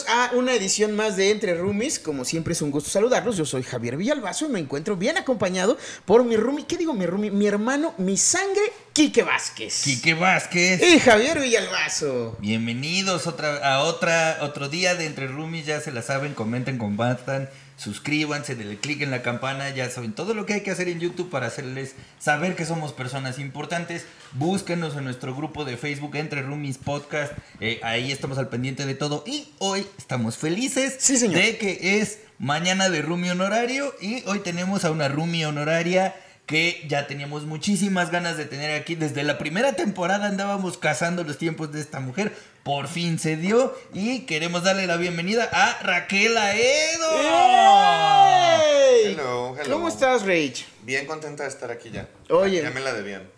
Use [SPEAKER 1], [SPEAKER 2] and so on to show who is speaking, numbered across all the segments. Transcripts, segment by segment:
[SPEAKER 1] bienvenidos a una edición más de Entre Roomies. Como siempre es un gusto saludarlos. Yo soy Javier Villalbazo y me encuentro bien acompañado por mi roomie. ¿Qué digo mi roomie? Mi hermano, mi sangre, Quique Vázquez.
[SPEAKER 2] Quique Vázquez.
[SPEAKER 1] Y Javier Villalbazo.
[SPEAKER 2] Bienvenidos otra, a otra, otro día de Entre Roomies. Ya se la saben, comenten, compartan suscríbanse, denle click en la campana, ya saben todo lo que hay que hacer en YouTube para hacerles saber que somos personas importantes. Búsquenos en nuestro grupo de Facebook Entre Roomies Podcast, eh, ahí estamos al pendiente de todo y hoy estamos felices de que es mañana de Roomie honorario y hoy tenemos a una Roomie honoraria que ya teníamos muchísimas ganas de tener aquí. Desde la primera temporada andábamos cazando los tiempos de esta mujer. Por fin se dio y queremos darle la bienvenida a Raquel Aedo.
[SPEAKER 1] Hello, hello. ¿Cómo estás, Rach?
[SPEAKER 3] Bien contenta de estar aquí ya.
[SPEAKER 1] Oye.
[SPEAKER 3] Ya me la debían.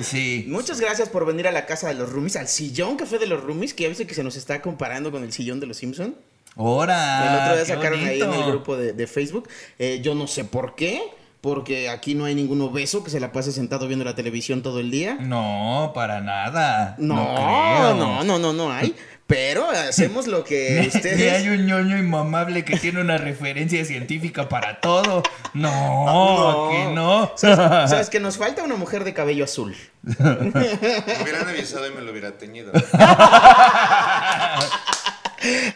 [SPEAKER 2] sí.
[SPEAKER 1] Muchas gracias por venir a la casa de los roomies, al sillón café de los roomies, que ya veces que se nos está comparando con el sillón de los Simpson.
[SPEAKER 2] ¡Hora!
[SPEAKER 1] El otro día sacaron ahí en el grupo de, Facebook. Eh, yo no sé por qué porque aquí no hay ningún obeso que se la pase sentado viendo la televisión todo el día.
[SPEAKER 2] No, para nada.
[SPEAKER 1] No, no, no, no, no, hay. Pero hacemos lo que ustedes.
[SPEAKER 2] Ni hay un ñoño inmamable que tiene una referencia científica para todo. No, que no.
[SPEAKER 1] ¿Sabes, ¿Sabes, que nos falta una mujer de cabello azul?
[SPEAKER 3] me hubieran avisado y me lo hubiera teñido.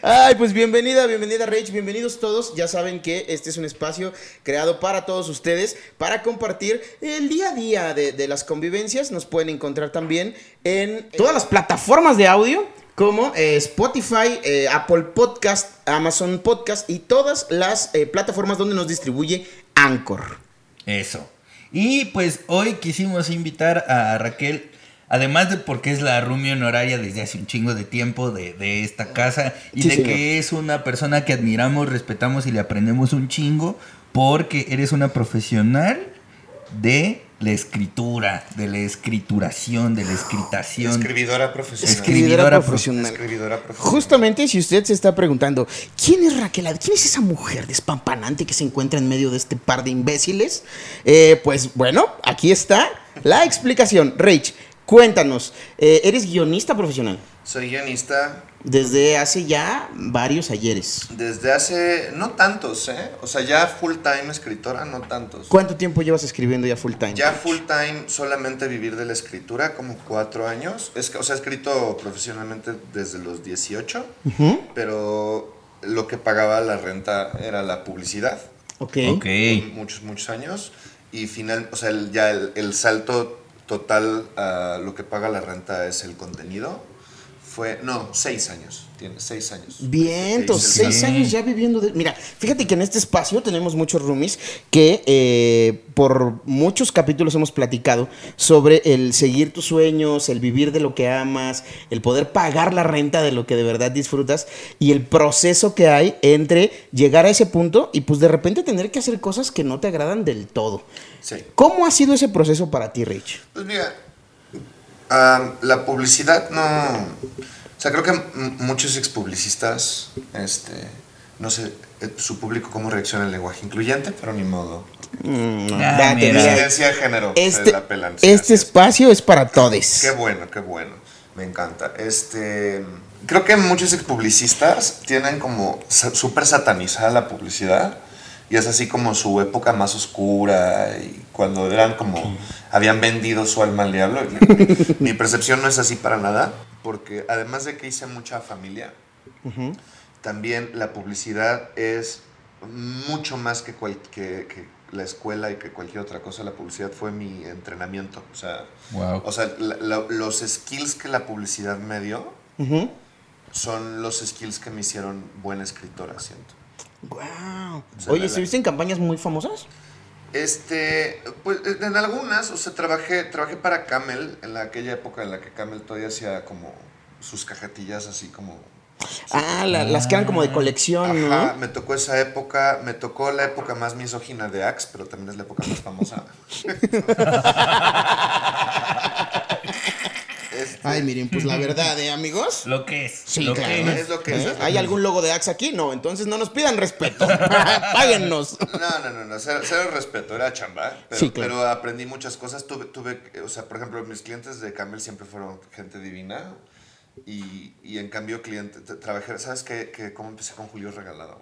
[SPEAKER 1] Ay, pues bienvenida, bienvenida Rach, bienvenidos todos. Ya saben que este es un espacio creado para todos ustedes, para compartir el día a día de, las convivencias. Nos pueden encontrar también en todas las plataformas de audio como eh, Spotify, eh, Apple Podcast, Amazon Podcast y todas las eh, plataformas donde nos distribuye Anchor.
[SPEAKER 2] Eso. Y pues hoy quisimos invitar a Raquel Además de porque es la Rumi honoraria desde hace un chingo de tiempo de, esta casa y de que es una persona que admiramos, respetamos y le aprendemos un chingo porque eres una profesional de la escritura, de la escrituración, de la escritación.
[SPEAKER 3] Escribidora profesional.
[SPEAKER 1] Escribidora, profesional. Escribidora profesional. Justamente si usted se está preguntando, ¿quién es Raquel? ¿Quién es esa mujer despampanante que se encuentra en medio de este par de imbéciles? Eh, pues bueno, aquí está la explicación. Rach, Cuéntanos, eh, ¿eres guionista profesional?
[SPEAKER 3] Soy guionista.
[SPEAKER 1] Desde hace ya varios ayeres.
[SPEAKER 3] Desde hace, no tantos, ¿eh? O sea, ya full time escritora, no tantos.
[SPEAKER 1] ¿Cuánto tiempo llevas escribiendo ya full time?
[SPEAKER 3] Ya full time, solamente vivir de la escritura, como cuatro años. Es, o sea, he escrito profesionalmente desde los 18, pero lo que pagaba la renta era la publicidad.
[SPEAKER 1] Ok.
[SPEAKER 2] okay.
[SPEAKER 3] Muchos, muchos años. Y final, o sea, ya el, el salto total lo que paga la renta es el contenido. Fue, no, seis años. Tiene seis años.
[SPEAKER 1] Bien, seis años ya viviendo de... Mira, fíjate que en este espacio tenemos muchos roomies que eh, por muchos capítulos hemos platicado sobre el seguir tus sueños, el vivir de lo que amas, el poder pagar la renta de lo que de verdad disfrutas y el proceso que hay entre llegar a ese punto y pues de repente tener que hacer cosas que no te agradan del todo.
[SPEAKER 3] Sí.
[SPEAKER 1] ¿Cómo ha sido ese proceso para ti, Rich?
[SPEAKER 3] Pues mira, la publicidad no sea, creo que muchos expublicistas, este, no sé, eh, su público cómo reacciona al lenguaje incluyente, pero ni modo.
[SPEAKER 1] Mm,
[SPEAKER 3] ah, de género.
[SPEAKER 1] Este, este espacio es para todos.
[SPEAKER 3] Qué bueno, qué bueno. Me encanta. Este, creo que muchos expublicistas tienen como súper satanizada la publicidad y es así como su época más oscura y cuando eran como habían vendido su alma al diablo. mi percepción no es así para nada porque además de que hice mucha familia, también la publicidad es mucho más que, que, la escuela y que cualquier otra cosa. La publicidad fue mi entrenamiento. O sea, o sea los skills que la publicidad me dio son los skills que me hicieron buena escritora, siento.
[SPEAKER 1] Wow. Oye, ¿estuviste en campañas muy famosas?
[SPEAKER 3] Este, pues en algunas, o sea, trabajé, trabajé para Camel en aquella época en la que Camel todavía hacía como sus cajetillas así como
[SPEAKER 1] Ah, las que eran como de colección, Ajá,
[SPEAKER 3] me tocó esa época, me tocó la época más misógina de Axe, pero también es la época más famosa.
[SPEAKER 1] Ay, miren, pues la verdad, ¿eh, amigos?
[SPEAKER 2] Lo que es.
[SPEAKER 1] Sí,
[SPEAKER 2] lo
[SPEAKER 1] claro.
[SPEAKER 2] Que
[SPEAKER 3] es. lo que es.
[SPEAKER 1] ¿Hay algún logo de Axe aquí? No, entonces no nos pidan respeto. Páguennos.
[SPEAKER 3] No, no, no, no, cero, respeto, era chamba. Pero, sí, claro. pero aprendí muchas cosas. Tuve, tuve, o sea, por ejemplo, mis clientes de Camel siempre fueron gente divina. Y, y en cambio, cliente, trabajé, ¿sabes qué? Que ¿Cómo empecé con Julio Regalado?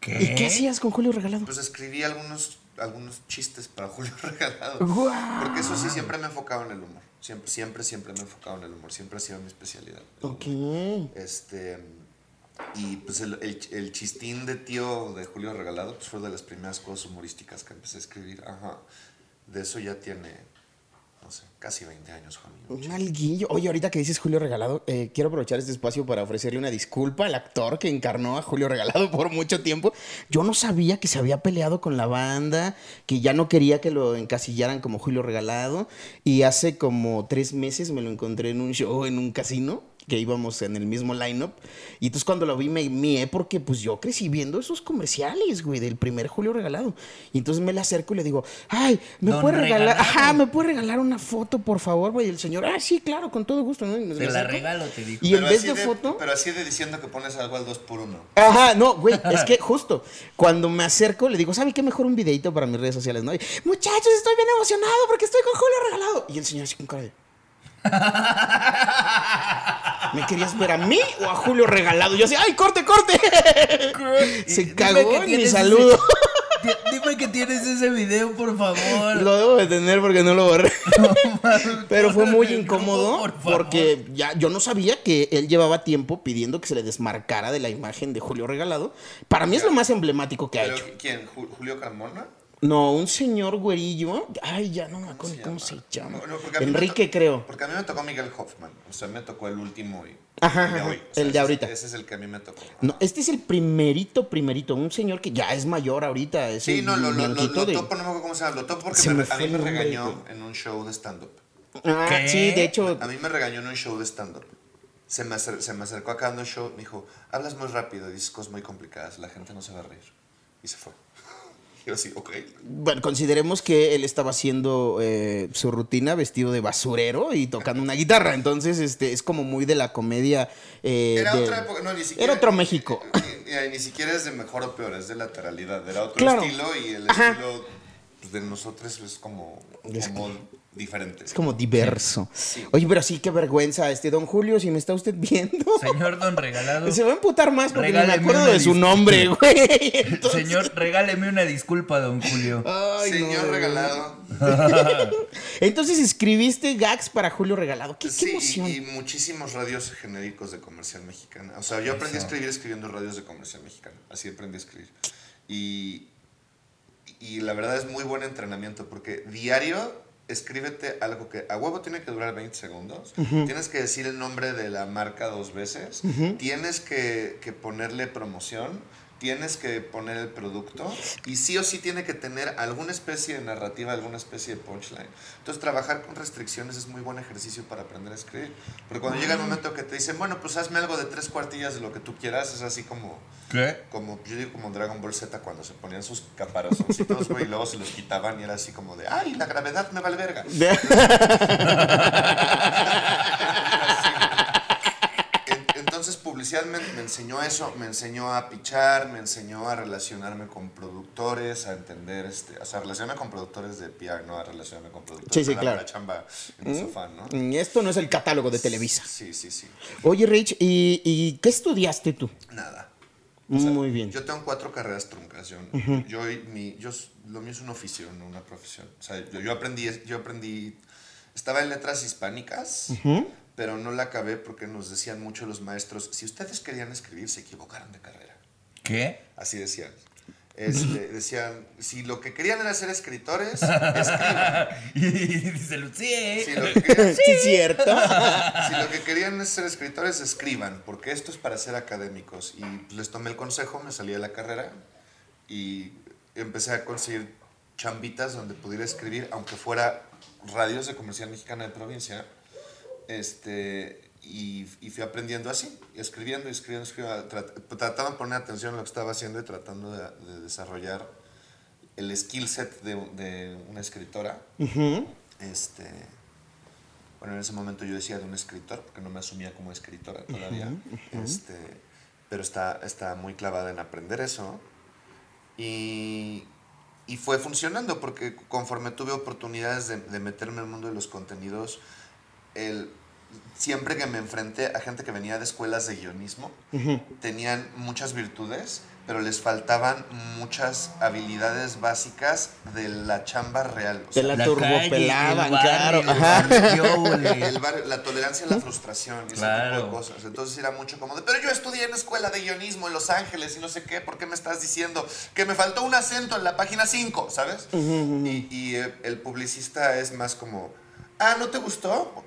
[SPEAKER 2] ¿Qué?
[SPEAKER 1] ¿Y qué hacías con Julio Regalado?
[SPEAKER 3] Pues escribí algunos, algunos chistes para Julio Regalado.
[SPEAKER 1] ¡Guau!
[SPEAKER 3] Porque eso sí, siempre me he enfocado en el humor. Siempre, siempre, siempre me he enfocado en el humor. Siempre ha sido mi especialidad.
[SPEAKER 1] Ok.
[SPEAKER 3] Este. Y pues el, el, el chistín de tío de Julio Regalado pues fue de las primeras cosas humorísticas que empecé a escribir. Ajá. De eso ya tiene, casi 20 años, Juan.
[SPEAKER 1] Un alguillo. Oye, ahorita que dices Julio Regalado, eh, quiero aprovechar este espacio para ofrecerle una disculpa al actor que encarnó a Julio Regalado por mucho tiempo. Yo no sabía que se había peleado con la banda, que ya no quería que lo encasillaran como Julio Regalado. Y hace como tres meses me lo encontré en un show en un casino que íbamos en el mismo lineup. Y entonces cuando lo vi me mié porque pues yo crecí viendo esos comerciales, güey, del primer Julio Regalado. Y entonces me le acerco y le digo, ay, ¿me
[SPEAKER 2] Don
[SPEAKER 1] puede regalar?
[SPEAKER 2] Regalado.
[SPEAKER 1] Ajá, ¿me puede regalar una foto, por favor, güey? Y el señor, ah, sí, claro, con todo gusto, ¿no? Y me
[SPEAKER 2] Te la regalo, te dijo.
[SPEAKER 1] Y en vez de foto...
[SPEAKER 3] Pero así de diciendo que pones algo al 2 por 1
[SPEAKER 1] Ajá, no, güey, es que justo cuando me acerco le digo, ¿sabe qué mejor un videito para mis redes sociales, no? Y, Muchachos, estoy bien emocionado porque estoy con Julio Regalado. Y el señor así con cara de... ¿Me querías ver a mí o a Julio Regalado? Yo así, ¡ay, corte, corte! Se cagó en mi saludo.
[SPEAKER 2] ese- Dime que tienes ese video, por favor.
[SPEAKER 1] Lo debo de tener porque no lo borré. Pero fue muy incómodo
[SPEAKER 2] Por
[SPEAKER 1] porque ya yo no sabía que él llevaba tiempo pidiendo que se le desmarcara de la imagen de Julio Regalado. Para mí es lo más emblemático que ha
[SPEAKER 3] ¿Pero
[SPEAKER 1] hecho.
[SPEAKER 3] quién? ¿Ju- ¿Julio Carmona?
[SPEAKER 1] No, un señor güerillo. Ay, ya no me acuerdo cómo se llama.
[SPEAKER 3] No, no,
[SPEAKER 1] Enrique, creo.
[SPEAKER 3] Porque a mí me tocó Miguel Hoffman. O sea, me tocó el último y
[SPEAKER 1] Ajá,
[SPEAKER 3] el de hoy. O
[SPEAKER 1] el de ahorita.
[SPEAKER 3] Ese es el que a mí me tocó.
[SPEAKER 1] No, este es el primerito, primerito. Un señor que ya es mayor ahorita. Es
[SPEAKER 3] Sí, no, lo, lo, lo, lo
[SPEAKER 1] de-
[SPEAKER 3] topo, no me acuerdo cómo se llama. Lo topo porque me-
[SPEAKER 1] me
[SPEAKER 3] a mí me regañó en un show de stand-up.
[SPEAKER 1] Ah,
[SPEAKER 2] ¿Qué?
[SPEAKER 1] sí, de hecho.
[SPEAKER 3] A mí me regañó en un show de stand-up. Se me, se me acercó acá en un show, me dijo, hablas muy rápido, dices cosas muy complicadas, la gente no se va a reír. Y se fue. Yo así, ok.
[SPEAKER 1] Bueno, consideremos que él estaba haciendo eh, su rutina vestido de basurero y tocando una guitarra. Entonces, este, es como muy de la comedia. eh,
[SPEAKER 3] Era
[SPEAKER 1] de-
[SPEAKER 3] otra época, no, ni siquiera.
[SPEAKER 1] Era otro México.
[SPEAKER 3] Ni, ni- ni siquiera es de mejor o peor, es de lateralidad. Era otro
[SPEAKER 1] Claro.
[SPEAKER 3] estilo y el
[SPEAKER 1] Ajá.
[SPEAKER 3] estilo pues, de nosotros es como,
[SPEAKER 1] Es
[SPEAKER 3] como diferente.
[SPEAKER 1] Es como diverso.
[SPEAKER 3] Sí.
[SPEAKER 1] Oye, pero sí, qué vergüenza, este don Julio, si me está usted viendo.
[SPEAKER 2] Señor Don Regalado.
[SPEAKER 1] Se va a emputar más porque ni me acuerdo de su nombre, güey. Entonces-
[SPEAKER 2] Señor, regáleme una disculpa, Don Julio.
[SPEAKER 1] Ay,
[SPEAKER 3] Señor
[SPEAKER 1] no.
[SPEAKER 3] regalado.
[SPEAKER 1] Entonces escribiste gags para Julio Regalado. Qué, qué
[SPEAKER 3] Sí,
[SPEAKER 1] emoción.
[SPEAKER 3] y, y muchísimos radios genéricos de comercial mexicana. O sea, yo aprendí a escribir escribiendo radios de comercial mexicana. Así aprendí a escribir. Y, y la verdad es muy buen entrenamiento porque diario escríbete algo que a huevo tiene que durar 20 segundos. Tienes que decir el nombre de la marca dos veces. Tienes que, que ponerle promoción. Tienes que poner el producto y sí o sí tiene que tener alguna especie de narrativa, alguna especie de punchline. Entonces, trabajar con restricciones es muy buen ejercicio para aprender a escribir. Porque cuando llega el momento que te dicen, bueno, pues hazme algo de tres cuartillas de lo que tú quieras, es así como,
[SPEAKER 2] ¿Qué?
[SPEAKER 3] como yo digo como Dragon Ball Z cuando se ponían sus caparazoncitos, güey, y luego se los quitaban y era así como de, ay, la gravedad me vale verga. Publicidad me, me enseñó eso, me enseñó a pichar, me enseñó a relacionarme con productores, a entender, este, o sea, relacionarme con productores de PR, no a relacionarme con productores
[SPEAKER 1] Sí, sí,
[SPEAKER 3] de la
[SPEAKER 1] claro.
[SPEAKER 3] mera chamba en el sofá, ¿no?
[SPEAKER 1] Mm, Esto no es el catálogo de Televisa.
[SPEAKER 3] Sí, sí, sí.
[SPEAKER 1] Oye, Rich, ¿y, y qué estudiaste tú?
[SPEAKER 3] Nada. O sea,
[SPEAKER 1] Muy bien.
[SPEAKER 3] Yo tengo cuatro carreras truncas. Yo, yo, y mi, yo, lo mío es un oficio, no una profesión. O sea, yo, yo aprendí, yo aprendí, estaba en letras hispánicas, pero no la acabé porque nos decían mucho los maestros, si ustedes querían escribir, se equivocaron de carrera.
[SPEAKER 2] ¿Qué?
[SPEAKER 3] Así decían. Este, decían, si lo que querían era ser escritores, escriban.
[SPEAKER 2] y dice Lucía.
[SPEAKER 3] Si lo que querían-
[SPEAKER 1] Sí, cierto.
[SPEAKER 3] si lo que querían es ser escritores, escriban, porque esto es para ser académicos. Y les tomé el consejo, me salí de la carrera y empecé a conseguir chambitas donde pudiera escribir, aunque fuera radios de comercial mexicana de provincia. Este, y, y fui aprendiendo así, escribiendo, escribiendo, escribiendo, trat- tratando de poner atención a lo que estaba haciendo y tratando de, de desarrollar el skill set de, de una escritora. Este, bueno, en ese momento yo decía de un escritor, porque no me asumía como escritora todavía. este, pero está, está muy clavada en aprender eso. Y, y fue funcionando, porque conforme tuve oportunidades de, de meterme en el mundo de los contenidos, el, siempre que me enfrenté a gente que venía de escuelas de guionismo, tenían muchas virtudes, pero les faltaban muchas habilidades básicas de la chamba real. O sea,
[SPEAKER 1] la turbopelaban, claro. Ajá.
[SPEAKER 3] el barrio- la tolerancia a la frustración y ese tipo
[SPEAKER 2] Claro.
[SPEAKER 3] de cosas. Entonces era mucho como de, pero yo estudié en escuela de guionismo en Los Ángeles y no sé qué, ¿por qué me estás diciendo que me faltó un acento en la página 5, ¿sabes? Y, y, eh, el publicista es más como, ah, ¿no te gustó?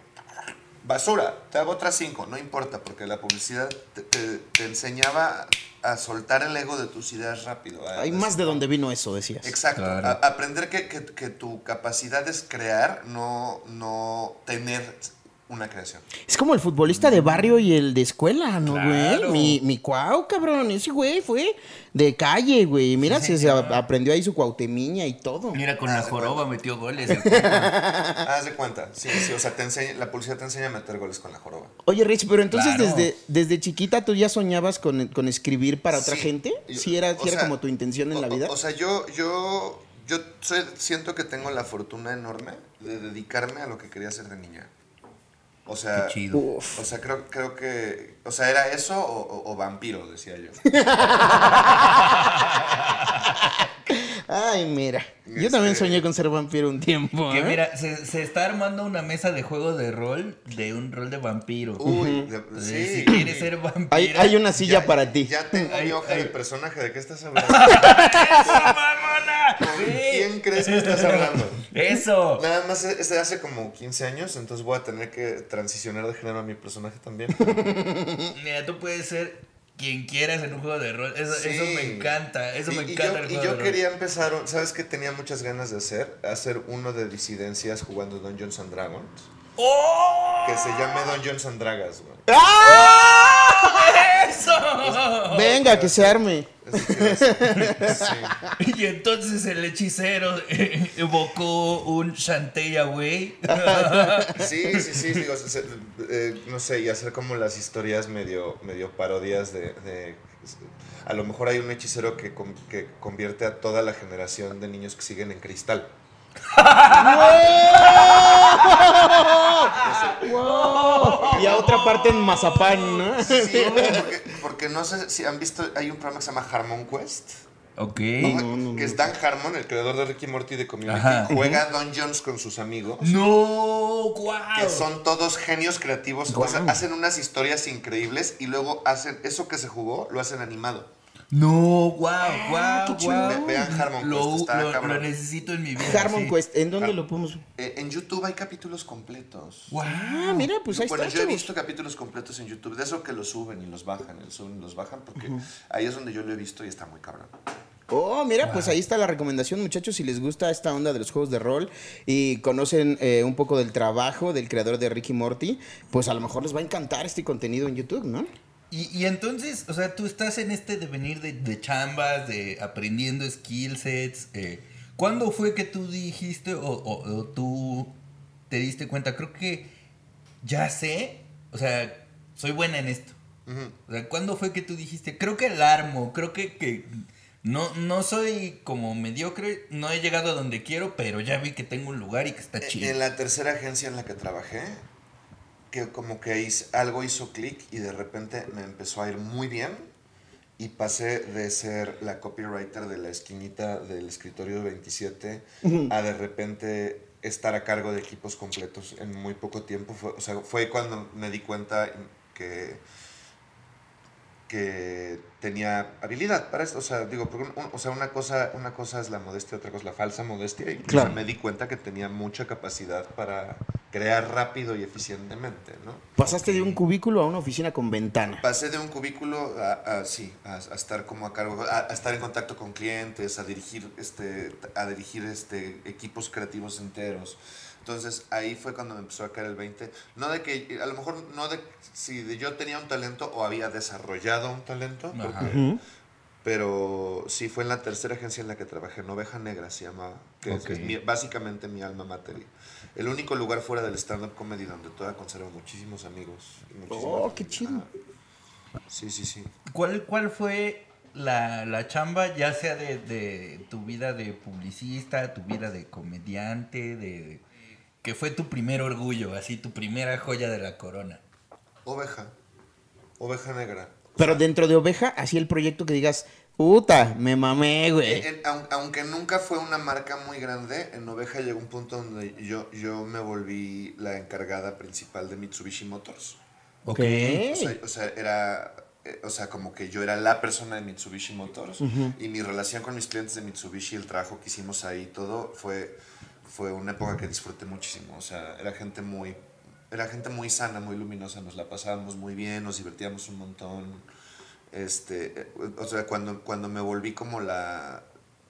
[SPEAKER 3] Basura, te hago otras 5, no importa, porque la publicidad te, te- te enseñaba a soltar el ego de tus ideas rápido. a-
[SPEAKER 1] Hay más de donde vino eso, decías.
[SPEAKER 3] Exacto.
[SPEAKER 2] Claro.
[SPEAKER 3] A- aprender que, que- que tu capacidad es crear, no, no tener una creación.
[SPEAKER 1] Es como el futbolista de barrio y el de escuela, ¿no, güey?
[SPEAKER 2] Claro.
[SPEAKER 1] Mi, mi cuau, cabrón. Ese güey fue de calle, güey. Mira,
[SPEAKER 2] Sí,
[SPEAKER 1] se, aprendió ahí su cuautemiña y todo.
[SPEAKER 2] Mira, con la joroba metió goles.
[SPEAKER 3] Haz de cuenta. Sí, sí. O sea, te enseña, la publicidad te enseña a meter goles con la joroba.
[SPEAKER 1] Oye, Rich, pero entonces
[SPEAKER 2] Claro.
[SPEAKER 1] desde, desde chiquita tú ya soñabas con, con escribir para otra
[SPEAKER 3] Sí.
[SPEAKER 1] gente? ¿Sí era,
[SPEAKER 3] o
[SPEAKER 1] sí era
[SPEAKER 3] sea,
[SPEAKER 1] como tu intención en
[SPEAKER 3] o-
[SPEAKER 1] la vida?
[SPEAKER 3] O, o sea, yo, yo, yo soy- siento que tengo la fortuna enorme de dedicarme a lo que quería hacer de niña. O sea,
[SPEAKER 2] Qué chido.
[SPEAKER 1] Uf.
[SPEAKER 3] o sea, creo, creo que, o sea, era eso o, o- o vampiro, decía yo.
[SPEAKER 1] Ay, mira. Yo
[SPEAKER 3] Este-
[SPEAKER 1] también soñé con ser vampiro un tiempo.
[SPEAKER 2] Que
[SPEAKER 1] ¿eh?
[SPEAKER 2] mira, se, se está armando una mesa de juego de rol de un rol de vampiro.
[SPEAKER 3] Uy, de- sí.
[SPEAKER 2] Si quieres ser vampiro.
[SPEAKER 1] hay, hay una silla
[SPEAKER 3] Ya-
[SPEAKER 1] para ti.
[SPEAKER 3] Ya tengo mi hoja de personaje. ¿De qué estás hablando?
[SPEAKER 2] ¡Eso, mamona!
[SPEAKER 3] ¿Con
[SPEAKER 2] Sí.
[SPEAKER 3] quién crees que estás hablando?
[SPEAKER 2] Eso.
[SPEAKER 3] Nada más es de hace como 15 años, entonces voy a tener que transicionar de género a mi personaje también.
[SPEAKER 2] Mira, tú puedes ser quien quieras en un juego de rol. Eso,
[SPEAKER 3] Sí.
[SPEAKER 2] eso me encanta. Eso
[SPEAKER 3] y,
[SPEAKER 2] me
[SPEAKER 3] y
[SPEAKER 2] encanta
[SPEAKER 3] yo,
[SPEAKER 2] el
[SPEAKER 3] y
[SPEAKER 2] juego
[SPEAKER 3] yo
[SPEAKER 2] de rol.
[SPEAKER 3] quería empezar, ¿sabes qué tenía muchas ganas de hacer? Hacer uno de disidencias jugando Dungeons and Dragons.
[SPEAKER 2] ¡Oh!
[SPEAKER 3] Que se llame Dungeons and Dragas, güey.
[SPEAKER 2] ¡Eso!
[SPEAKER 1] Venga, que se arme.
[SPEAKER 3] Sí.
[SPEAKER 2] Y entonces el hechicero eh, evocó un Shantae Away.
[SPEAKER 3] Sí, sí, sí, digo, se- eh, no sé, y hacer como las historias medio, medio parodias de, de- A lo mejor hay un hechicero que, con- que convierte a toda la generación de niños que siguen en cristal.
[SPEAKER 1] Y a otra parte en Mazapán, ¿no?
[SPEAKER 3] Sí, porque, porque no sé si han visto, hay un programa que se llama Harmon Quest.
[SPEAKER 2] ok.
[SPEAKER 1] no, no.
[SPEAKER 3] Que es Dan Harmon, el creador de Ricky Morty de Community,
[SPEAKER 2] Ajá.
[SPEAKER 3] juega Dungeons con sus amigos.
[SPEAKER 2] No, guau.
[SPEAKER 3] Que son todos genios creativos, o sea, hacen unas historias increíbles y luego hacen eso que se jugó, lo hacen animado.
[SPEAKER 2] No, guau, guau,
[SPEAKER 1] qué chido.
[SPEAKER 2] guau.
[SPEAKER 3] Ve- vean Harmon
[SPEAKER 2] lo,
[SPEAKER 3] Quest, está
[SPEAKER 2] lo-
[SPEAKER 3] cabrón.
[SPEAKER 2] lo necesito en mi vida.
[SPEAKER 1] Harmon
[SPEAKER 2] sí.
[SPEAKER 1] Quest, ¿en dónde
[SPEAKER 3] Har-
[SPEAKER 1] lo podemos...?
[SPEAKER 3] Eh, en YouTube hay capítulos completos.
[SPEAKER 2] Guau.
[SPEAKER 1] Ah, mira, pues ahí
[SPEAKER 3] bueno,
[SPEAKER 1] está,
[SPEAKER 3] yo he visto capítulos completos en YouTube, de eso que los suben y los bajan, el suben y los bajan, porque ahí es donde yo lo he visto y está muy cabrón.
[SPEAKER 1] Oh, mira, pues ahí está la recomendación, muchachos. Si les gusta esta onda de los juegos de rol y conocen eh, un poco del trabajo del creador de Ricky Morty, pues a lo mejor les va a encantar este contenido en YouTube, ¿no?
[SPEAKER 2] Y, y entonces, o sea, tú estás en este devenir de, de chambas, de aprendiendo skill sets. Eh, ¿Cuándo fue que tú dijiste o, o- o tú te diste cuenta? Creo que ya sé, o sea, soy buena en esto. O sea, ¿cuándo fue que tú dijiste? Creo que el armo, creo que, que no, no soy como mediocre, no he llegado a donde quiero, pero ya vi que tengo un lugar y que está chido.
[SPEAKER 3] En la tercera agencia en la que trabajé, que como que algo hizo clic y de repente me empezó a ir muy bien y pasé de ser la copywriter de la esquinita del escritorio 27 a de repente estar a cargo de equipos completos en muy poco tiempo. Fue, o sea, fue cuando me di cuenta que que tenía habilidad para esto. O sea, digo, porque un- o sea, una cosa, una cosa es la modestia, otra cosa es la falsa modestia. Y
[SPEAKER 1] Claro.
[SPEAKER 3] me di cuenta que tenía mucha capacidad para crear rápido y eficientemente, ¿no?
[SPEAKER 1] Pasaste de un cubículo a una oficina con ventana.
[SPEAKER 3] Pasé de un cubículo a, a- sí, a, a estar como a cargo, a, a estar en contacto con clientes, a dirigir, este, a dirigir este, equipos creativos enteros. Entonces ahí fue cuando me empezó a caer el 20. No de que, a lo mejor no de si de yo tenía un talento o había desarrollado un talento,
[SPEAKER 2] Ajá.
[SPEAKER 3] porque- pero sí fue en la tercera agencia en la que trabajé, en Oveja Negra se llamaba, que es-
[SPEAKER 2] Ok.
[SPEAKER 3] es mi- básicamente mi alma mater. y El único lugar fuera del stand-up comedy donde todavía conservo muchísimos amigos.
[SPEAKER 1] Oh, qué chido.
[SPEAKER 3] Sí, sí, sí.
[SPEAKER 2] ¿Cuál, cuál fue la, la chamba, ya sea de, de tu vida de publicista, tu vida de comediante, de que fue tu primer orgullo, así tu primera joya de la corona?
[SPEAKER 3] Oveja. Oveja negra.
[SPEAKER 1] Pero dentro de Oveja, así el proyecto que digas, puta, me mamé, güey.
[SPEAKER 3] En- aun- aunque nunca fue una marca muy grande, en Oveja llegó un punto donde yo, yo me volví la encargada principal de Mitsubishi Motors.
[SPEAKER 1] Ok.
[SPEAKER 3] O sea, o sea, era, eh, o sea, como que yo era la persona de Mitsubishi Motors y mi relación con mis clientes de Mitsubishi, el trabajo que hicimos ahí, todo fue, fue una época que disfruté muchísimo. O sea, era gente muy, era gente muy sana, muy luminosa, nos la pasábamos muy bien, nos divertíamos un montón. Este, eh, o sea, cuando, cuando me volví como la,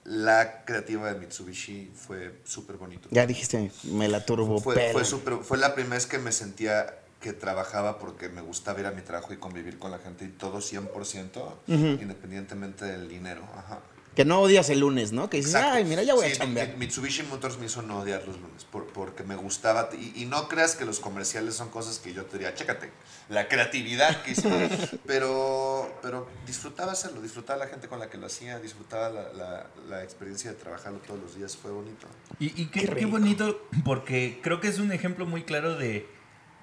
[SPEAKER 3] la creativa de Mitsubishi fue súper bonito.
[SPEAKER 1] Ya dijiste, me la turbo
[SPEAKER 3] Fue, fue, súper- fue la primera vez que me sentía que trabajaba porque me gustaba ir a mi trabajo y convivir con la gente y todo 100%, independientemente del dinero. Ajá.
[SPEAKER 1] Que no odias el lunes, ¿no? Que dices,
[SPEAKER 3] Exacto.
[SPEAKER 1] ay, mira, ya voy
[SPEAKER 3] Sí,
[SPEAKER 1] a chambear.
[SPEAKER 3] Mi- Mitsubishi Motors me hizo no odiar los lunes por- porque me gustaba. Y, y no creas que los comerciales son cosas que yo te diría, chécate, la creatividad que hicimos. pero, pero disfrutaba hacerlo, disfrutaba la gente con la que lo hacía, disfrutaba la, la- la experiencia de trabajarlo todos los días, fue bonito.
[SPEAKER 2] Y, y qué,
[SPEAKER 1] Qué
[SPEAKER 2] qué
[SPEAKER 1] rico.
[SPEAKER 2] bonito, porque creo que es un ejemplo muy claro de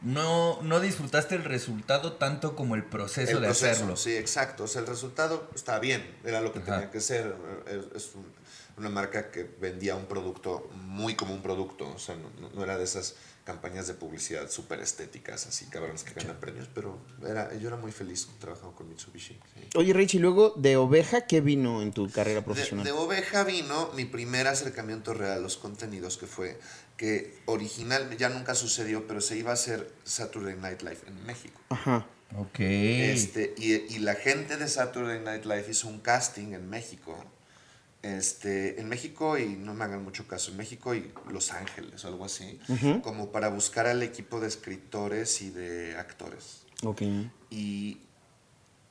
[SPEAKER 2] no, no disfrutaste el resultado tanto como el proceso
[SPEAKER 3] El
[SPEAKER 2] de
[SPEAKER 3] proceso,
[SPEAKER 2] hacerlo.
[SPEAKER 3] Sí, exacto. O sea, el resultado está bien, era lo que
[SPEAKER 2] Ajá.
[SPEAKER 3] tenía que ser. Es, es un- una marca que vendía un producto muy como un producto. O sea, no, no era de esas campañas de publicidad súper estéticas, así cabrones que ganan premios, pero era, yo era muy feliz trabajando con Mitsubishi. sí.
[SPEAKER 1] Oye, Rich, y luego de Oveja, ¿qué vino en tu carrera
[SPEAKER 3] De,
[SPEAKER 1] profesional?
[SPEAKER 3] de Oveja vino mi primer acercamiento real a los contenidos, que fue que original, ya nunca sucedió, pero se iba a hacer Saturday Night Live en México.
[SPEAKER 1] Ajá.
[SPEAKER 2] Ok.
[SPEAKER 3] Este, y, y la gente de Saturday Night Live hizo un casting en México. Este, en México, y no me hagan mucho caso, en México y Los Ángeles o algo así, como para buscar al equipo de escritores y de actores.
[SPEAKER 1] Ok.
[SPEAKER 3] Y,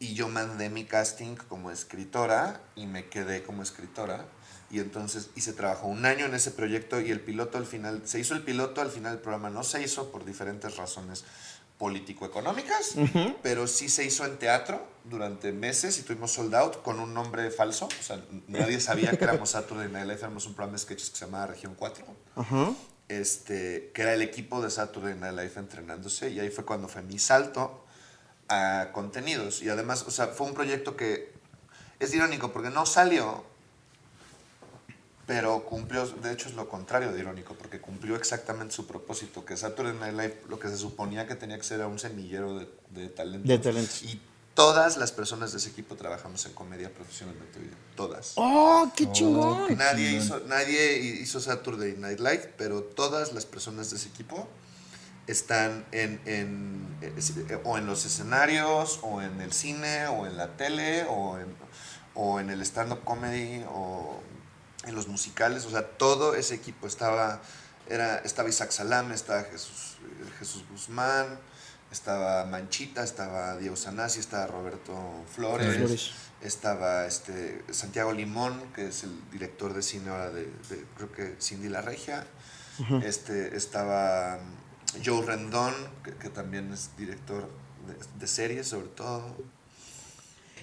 [SPEAKER 3] y yo mandé mi casting como escritora y me quedé como escritora. Y entonces, y se trabajó un año en ese proyecto y el piloto al final, se hizo el piloto, al final el programa no se hizo por diferentes razones político-económicas, pero sí se hizo en teatro durante meses y tuvimos sold out con un nombre falso. O sea, nadie sabía que éramos Saturday Night Live, éramos un programa de sketches que se llamaba Región 4
[SPEAKER 1] Ajá.
[SPEAKER 3] este, que era el equipo de Saturday Night Live entrenándose y ahí fue cuando fue mi salto a contenidos y además, o sea, fue un proyecto que es irónico porque no salió, pero cumplió, de hecho es lo contrario de irónico porque cumplió exactamente su propósito, que Saturday Night Live lo que se suponía que tenía que ser era un semillero de, de talentos.
[SPEAKER 1] De talentos.
[SPEAKER 3] Y todas las personas de ese equipo trabajamos en comedia profesionalmente, todas.
[SPEAKER 1] ¡Oh, qué
[SPEAKER 2] Oh,
[SPEAKER 1] chingón!
[SPEAKER 2] qué
[SPEAKER 3] Nadie
[SPEAKER 2] chingón.
[SPEAKER 3] hizo, nadie hizo Saturday Night Live, pero todas las personas de ese equipo están en, en, eh, o en los escenarios, o en el cine, o en la tele, o en, o en el stand-up comedy, o en los musicales. O sea, todo ese equipo estaba, era, estaba Isaac Salam, estaba Jesús, eh, Jesús Guzmán, estaba Manchita, estaba Diego Sanasi, estaba Roberto Flores,
[SPEAKER 1] Flores.
[SPEAKER 3] estaba este, Santiago Limón, que es el director de cine ahora de, de, creo que Cindy La Regia. este, estaba Joe Rendón, que, que también es director de, de series sobre todo.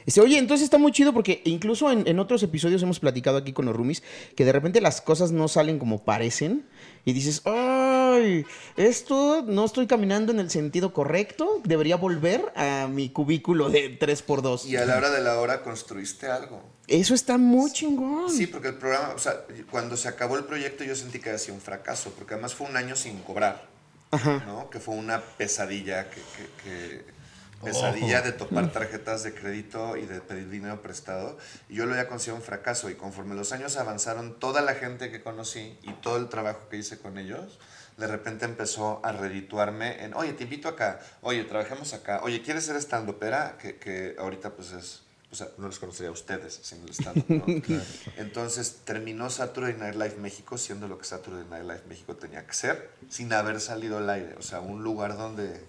[SPEAKER 1] Este, oye, entonces está muy chido porque incluso en, en otros episodios hemos platicado aquí con los roomies que de repente las cosas no salen como parecen y dices, ¡ay! Esto no estoy caminando en el sentido correcto, debería volver a mi cubículo de 3x2.
[SPEAKER 3] Y a la hora de la hora construiste algo.
[SPEAKER 1] Eso está muy chingón.
[SPEAKER 3] Sí, porque el programa, o sea, cuando se acabó el proyecto yo sentí que había sido un fracaso, porque además fue un año sin cobrar,
[SPEAKER 1] Ajá.
[SPEAKER 3] ¿no? Que fue una pesadilla, que, que- que- pesadilla de topar tarjetas de crédito y de pedir dinero prestado. Y yo lo había considerado un fracaso y conforme los años avanzaron, toda la gente que conocí y todo el trabajo que hice con ellos, de repente empezó a redituarme en, oye, te invito acá, oye, trabajemos acá, oye, ¿quieres ser stand-upera? Que, que ahorita pues es, o sea, no les conocería a ustedes haciendo el stand-up, ¿no? Entonces terminó Saturday Night Live México siendo lo que Saturday Night Live México tenía que ser, sin haber salido al aire. O sea, un lugar donde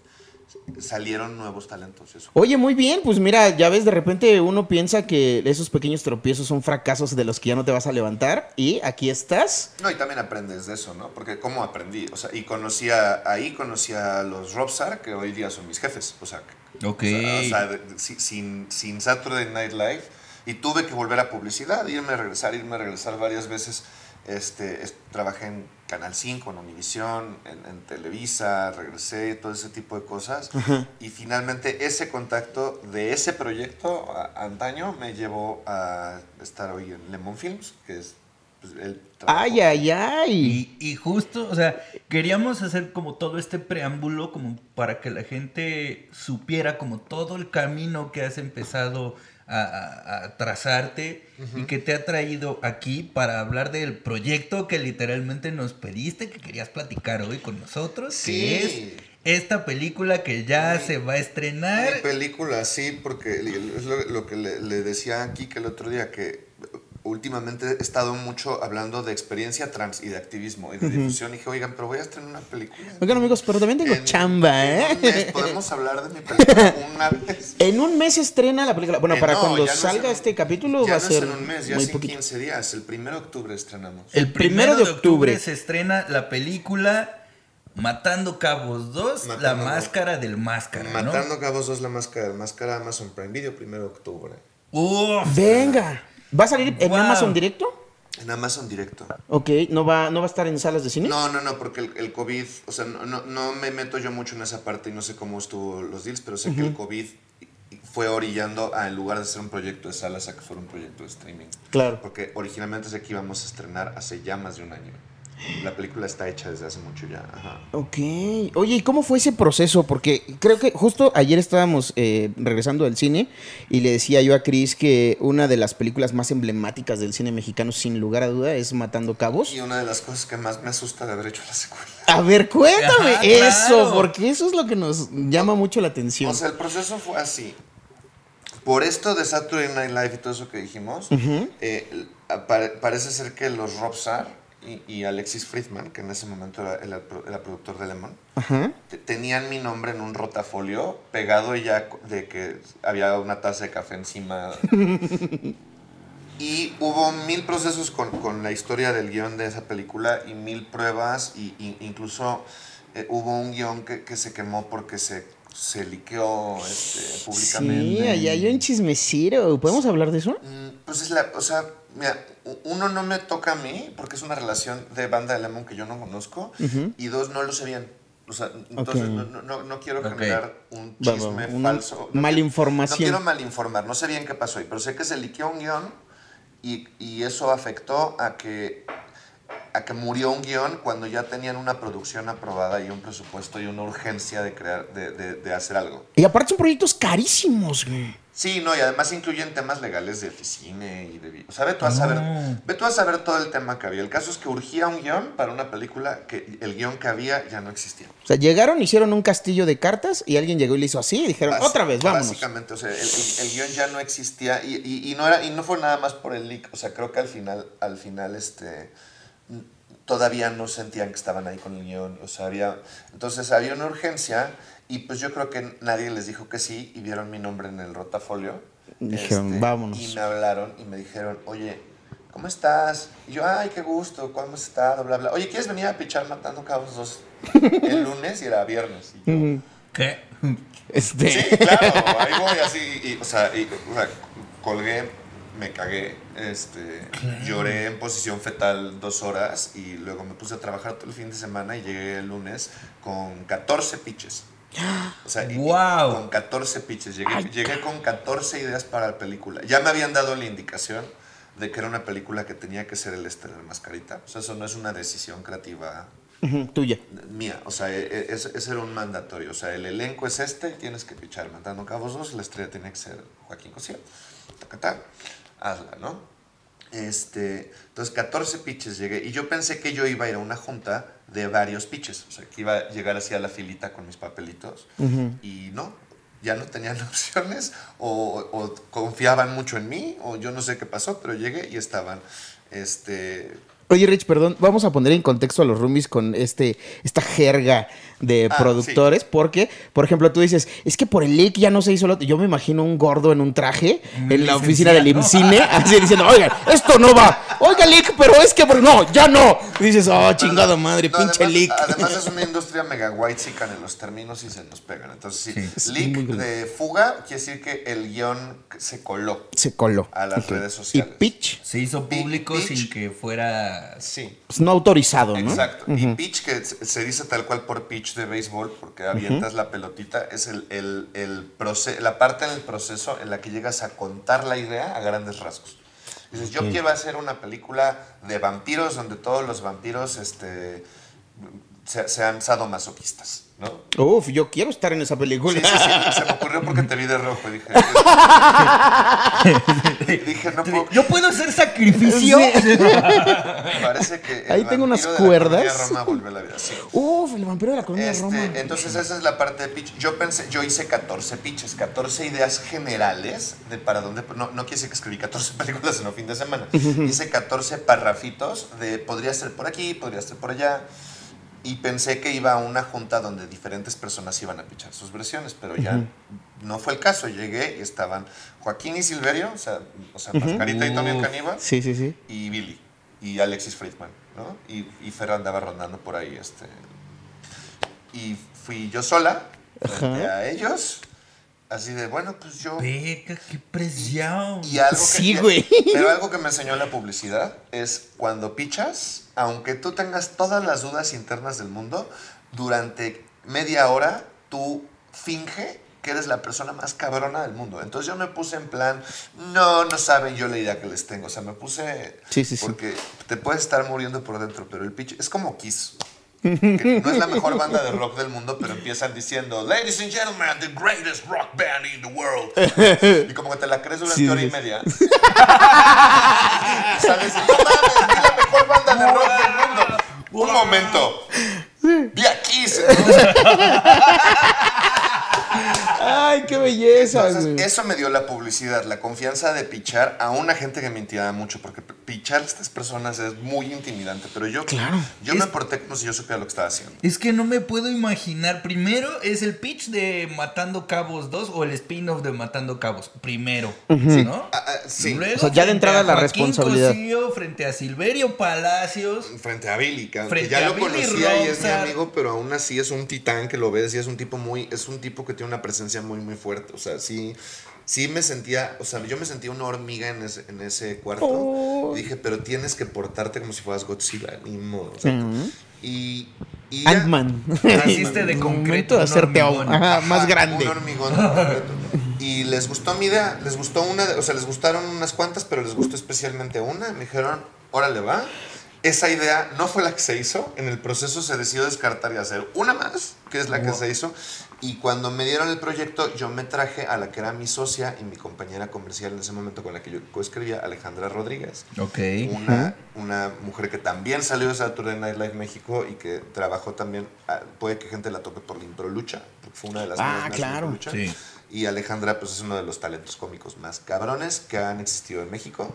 [SPEAKER 3] salieron nuevos talentos. Eso.
[SPEAKER 1] Oye, muy bien, pues mira, ya ves, de repente uno piensa que esos pequeños tropiezos son fracasos de los que ya no te vas a levantar y aquí estás.
[SPEAKER 3] No, y también aprendes de eso, ¿no? Porque ¿cómo aprendí? O sea, y conocía, ahí conocí a los Robsar, que hoy día son mis jefes. O sea, que-
[SPEAKER 2] Ok.
[SPEAKER 3] o sea, o sin, sin Saturday Night Live, y tuve que volver a publicidad, irme a regresar, irme a regresar varias veces Este, es- trabajé en Canal 5, en Univisión, en, en Televisa, regresé, todo ese tipo de cosas. Y finalmente ese contacto de ese proyecto a- antaño me llevó a estar hoy en Lemon Films, que es pues, el trabajo.
[SPEAKER 1] Ay, ay, ay.
[SPEAKER 2] Y, y justo, o sea, queríamos hacer como todo este preámbulo como para que la gente supiera como todo el camino que has empezado a, a- a trazarte y que te ha traído aquí para hablar del proyecto que literalmente nos pediste, que querías platicar hoy con nosotros,
[SPEAKER 3] Sí.
[SPEAKER 2] que es esta película que ya
[SPEAKER 3] Sí.
[SPEAKER 2] se va a estrenar.
[SPEAKER 3] Mi película, sí, porque es lo, lo que le, le decía aquí que el otro día, que últimamente he estado mucho hablando de experiencia trans y de activismo y de difusión. Y dije, oigan, pero voy a estrenar una película.
[SPEAKER 1] Oigan, amigos, pero también tengo
[SPEAKER 3] En-
[SPEAKER 1] chamba,
[SPEAKER 3] en un mes
[SPEAKER 1] ¿eh?
[SPEAKER 3] ¿Podemos hablar de mi película una vez?
[SPEAKER 1] En un mes se estrena la película. Bueno,
[SPEAKER 3] Eh,
[SPEAKER 1] para
[SPEAKER 3] no,
[SPEAKER 1] cuando
[SPEAKER 3] ya no es
[SPEAKER 1] salga
[SPEAKER 3] un-
[SPEAKER 1] este capítulo
[SPEAKER 3] ya
[SPEAKER 1] va a
[SPEAKER 3] no
[SPEAKER 1] ser
[SPEAKER 3] es en un mes, ya
[SPEAKER 1] muy
[SPEAKER 3] es en
[SPEAKER 1] poquito.
[SPEAKER 3] 15 días. El primero de octubre estrenamos.
[SPEAKER 2] El primero de octubre
[SPEAKER 1] octubre
[SPEAKER 2] se estrena la película Matando Cabos 2, La Máscara del Máscara. ¿no?
[SPEAKER 3] Matando Cabos 2, la máscara, máscara Amazon Prime Video, primero de octubre.
[SPEAKER 2] Uf.
[SPEAKER 1] Venga. ¿Va a salir en
[SPEAKER 2] Wow.
[SPEAKER 1] Amazon directo?
[SPEAKER 3] En Amazon directo.
[SPEAKER 1] Ok, ¿no va, no va a estar en salas de cine?
[SPEAKER 3] No, no, no, porque el, el COVID, o sea, no, no, no me meto yo mucho en esa parte y no sé cómo estuvo los deals, pero sé que el COVID fue orillando a, en lugar de ser un proyecto de salas, a que fuera un proyecto de streaming.
[SPEAKER 1] Claro.
[SPEAKER 3] Porque originalmente sé que íbamos a estrenar hace ya más de un año. La película está hecha desde hace mucho ya. Ajá.
[SPEAKER 1] Ok. Oye, ¿y cómo fue ese proceso? Porque creo que justo ayer estábamos eh, regresando del cine y le decía yo a Chris que una de las películas más emblemáticas del cine mexicano, sin lugar a duda, es Matando Cabos.
[SPEAKER 3] Y una de las cosas que más me asusta de haber hecho la secuela.
[SPEAKER 1] A ver, cuéntame
[SPEAKER 2] Ajá,
[SPEAKER 1] eso,
[SPEAKER 2] claro.
[SPEAKER 1] porque eso es lo que nos llama mucho la atención.
[SPEAKER 3] O sea, el proceso fue así. Por esto de Saturday Night Live y todo eso que dijimos, eh, parece ser que los Robsar y, y Alexis Friedman, que en ese momento era el, productor de Lemon,
[SPEAKER 1] Ajá.
[SPEAKER 3] tenían mi nombre en un rotafolio pegado ya de que había una taza de café encima. y hubo mil procesos con, con la historia del guion de esa película y mil pruebas y, y incluso eh, hubo un guion que, que se quemó porque se, se liqueó este, públicamente.
[SPEAKER 1] Sí, allá hay un chismeciro. ¿Podemos hablar de eso?
[SPEAKER 3] Mm, Pues es la, o sea, mira, uno no me toca a mí porque es una relación de banda de Lemon que yo no conozco y dos, no lo sé bien. O sea, entonces no, no- no, quiero generar un
[SPEAKER 1] Va, va,
[SPEAKER 3] chisme falso. No
[SPEAKER 1] malinformación.
[SPEAKER 3] No quiero malinformar, no sé bien qué pasó ahí, pero sé que se liqueó un guion y, y eso afectó a que, a que murió un guion cuando ya tenían una producción aprobada y un presupuesto y una urgencia de, crear, de, de- de hacer algo.
[SPEAKER 1] Y aparte son proyectos carísimos, güey.
[SPEAKER 3] Sí, no, y además incluyen temas legales de oficina y de... O sea, ve tú a saber, ve tú a saber todo el tema que había. El caso es que urgía un guion para una película que el guion que había ya no existía.
[SPEAKER 1] O sea, llegaron, hicieron un castillo de cartas y alguien llegó y le hizo así y dijeron, otra vez, vámonos.
[SPEAKER 3] Básicamente, o sea, el, el- el guion ya no existía y, y- y no era, y no fue nada más por el leak. O sea, creo que al final, al final, este todavía no sentían que estaban ahí con el guion. O sea, había. Entonces había una urgencia y pues yo creo que nadie les dijo que sí y vieron mi nombre en el rotafolio. este,
[SPEAKER 1] Dijeron, "Vámonos".
[SPEAKER 3] Y me hablaron y me dijeron, oye, ¿cómo estás? Y yo, ay, qué gusto, ¿cómo has estado? Bla, bla. Oye, ¿quieres venir a pichar Matando Cabos 2 el lunes? Y era viernes. Y yo.
[SPEAKER 2] ¿Qué?
[SPEAKER 1] Este.
[SPEAKER 3] Sí, claro, ahí voy así, y, o, sea, y, o sea, colgué, me cagué, este, lloré en posición fetal dos horas y luego me puse a trabajar todo el fin de semana y llegué el lunes con 14 pitches. O sea,
[SPEAKER 2] ¡Guau!
[SPEAKER 3] con 14 pitches, llegué,
[SPEAKER 1] Ay,
[SPEAKER 3] llegué con 14 ideas para la película. Ya me habían dado la indicación de que era una película que tenía que ser el este de la mascarita. O sea, eso no es una decisión creativa
[SPEAKER 1] tuya.
[SPEAKER 3] mía, o sea, ese, era un mandatorio, o sea, el elenco es este, tienes que pichar Matando Cabos 2, la estrella tiene que ser Joaquín Cosío, tacatá, hazla, ¿no? Este, entonces 14 pitches llegué y yo pensé que yo iba a ir a una junta de varios pitches, o sea, que iba a llegar así a la filita con mis papelitos y no, ya no tenían opciones o, o confiaban mucho en mí o yo no sé qué pasó, pero llegué y estaban, este,
[SPEAKER 1] Oye, Rich, perdón, vamos a poner en contexto a los roomies con este, esta jerga de
[SPEAKER 3] Ah,
[SPEAKER 1] productores, porque, por ejemplo, tú dices, es que por el leak ya no se hizo lo Yo me imagino un gordo en un traje
[SPEAKER 2] Un
[SPEAKER 1] en la oficina del. IMCINE, así diciendo, oigan, esto no va, oiga, leak, pero es que, por- no, ya no. Y dices, oh, chingado madre,
[SPEAKER 3] No,
[SPEAKER 1] pinche
[SPEAKER 3] además,
[SPEAKER 1] leak.
[SPEAKER 3] Además es una industria mega white chican en los términos y se nos pegan. Entonces, sí,
[SPEAKER 2] Sí.
[SPEAKER 3] leak de fuga quiere decir que el guion se coló.
[SPEAKER 1] Se coló.
[SPEAKER 3] A las redes sociales.
[SPEAKER 1] Y pitch.
[SPEAKER 2] Se hizo público
[SPEAKER 3] pitch.
[SPEAKER 2] sin que fuera.
[SPEAKER 3] Sí.
[SPEAKER 1] Pues no autorizado, ¿no?
[SPEAKER 3] Exacto. Y pitch, que se se dice tal cual por pitch de béisbol, porque avientas la pelotita, es el, el, el la parte en el proceso en la que llegas a contar la idea a grandes rasgos. Dices, yo quiero hacer una película de vampiros donde todos los vampiros este, se- sean sadomasoquistas, ¿no?
[SPEAKER 1] Uf, yo quiero estar en esa película.
[SPEAKER 3] sí, sí, se me ocurrió porque te vi de rojo dije... dije, no puedo...
[SPEAKER 2] Yo puedo hacer sacrificio.
[SPEAKER 3] Parece que
[SPEAKER 1] Ahí tengo unas
[SPEAKER 3] la
[SPEAKER 1] cuerdas.
[SPEAKER 3] Roma vuelve a la vida, sí.
[SPEAKER 1] Uf, el vampiro de la colonia
[SPEAKER 3] Este,
[SPEAKER 1] Roma.
[SPEAKER 3] entonces esa es la parte de pitch. Yo pensé, yo hice 14 pitches, 14 ideas generales de para dónde, no, no quiere decir que escribí 14 películas en un fin de semana. hice 14 parrafitos de podría ser por aquí, podría ser por allá. Y pensé que iba a una junta donde diferentes personas iban a pichar sus versiones, pero ya no fue el caso. Llegué y estaban Joaquín y Silverio, o sea, o sea Mascarita y Tony. Caníbal
[SPEAKER 1] Sí, sí, sí.
[SPEAKER 3] y Billy y Alexis Friedman, ¿no? Y, y Fer andaba rondando por ahí, este. Y fui yo sola frente a ellos, así de, bueno, pues yo...
[SPEAKER 2] Venga, qué presión.
[SPEAKER 3] Y algo que,
[SPEAKER 1] Sí, güey.
[SPEAKER 3] Pero algo que me enseñó la publicidad es cuando pichas, aunque tú tengas todas las dudas internas del mundo, durante media hora tú finge que eres la persona más cabrona del mundo. Entonces yo me puse en plan, no, no saben yo la idea que les tengo. O sea, me puse...
[SPEAKER 1] Sí, sí, sí.
[SPEAKER 3] Porque te puedes estar muriendo por dentro, pero el pitch es como Kiss. Que no es la mejor banda de rock del mundo, pero empiezan diciendo, Ladies and gentlemen, the greatest rock band in the world. Y como que te la crees durante
[SPEAKER 1] Sí,
[SPEAKER 3] hora y media. Sales y no mames, vi la mejor banda de rock del mundo. Un momento. Vi a Kiss.
[SPEAKER 1] Ay, qué belleza,
[SPEAKER 3] Entonces, eso me dio la publicidad, la confianza de pichar a una gente que me intimidaba mucho, porque pichar a estas personas es muy intimidante, pero yo,
[SPEAKER 1] Claro.
[SPEAKER 3] yo
[SPEAKER 2] Es-
[SPEAKER 3] me porté como si yo supiera lo que estaba haciendo.
[SPEAKER 2] Es que no me puedo imaginar. Primero es el pitch de Matando Cabos 2 o el spin-off de Matando Cabos. Primero, ¿no?
[SPEAKER 3] Ah, ah, sí.
[SPEAKER 2] Luego,
[SPEAKER 1] O sea, ya de entrada
[SPEAKER 2] a
[SPEAKER 1] la responsabilidad.
[SPEAKER 2] Cosío, frente a Silverio Palacios.
[SPEAKER 3] Frente a Billy,
[SPEAKER 2] Frente
[SPEAKER 3] ya
[SPEAKER 2] a
[SPEAKER 3] lo
[SPEAKER 2] Billy
[SPEAKER 3] conocía y es mi amigo, pero aún así es un titán que lo ves y es un tipo muy, es un tipo que tiene una presencia muy, muy fuerte. O sea, sí, sí me sentía, o sea, yo me sentía una hormiga en ese, en ese cuarto.
[SPEAKER 1] Oh.
[SPEAKER 3] Dije, pero tienes que portarte como si fueras Godzilla, ni modo. o sea. Y, y
[SPEAKER 1] Ant-Man.
[SPEAKER 2] Hiciste de concreto
[SPEAKER 1] de hacerte
[SPEAKER 2] hormigón.
[SPEAKER 1] ajá,
[SPEAKER 3] Ajá,
[SPEAKER 1] más grande.
[SPEAKER 3] Un hormigón. Y les gustó mi idea, les gustó una, o sea, les gustaron unas cuantas, pero les gustó especialmente una. Me dijeron, órale, va. Esa idea no fue la que se hizo. En el proceso se decidió descartar y hacer una más, que es la que se hizo. Y cuando me dieron el proyecto, yo me traje a la que era mi socia y mi compañera comercial en ese momento con la que yo coescribía, Alejandra Rodríguez
[SPEAKER 2] Ok.
[SPEAKER 3] una, una mujer que también salió de Saturday Night Live México y que trabajó también, ah, puede que gente la tope por la improlucha, porque fue una de las
[SPEAKER 1] Ah, claro.
[SPEAKER 2] Sí.
[SPEAKER 3] Y Alejandra pues es uno de los talentos cómicos más cabrones que han existido en México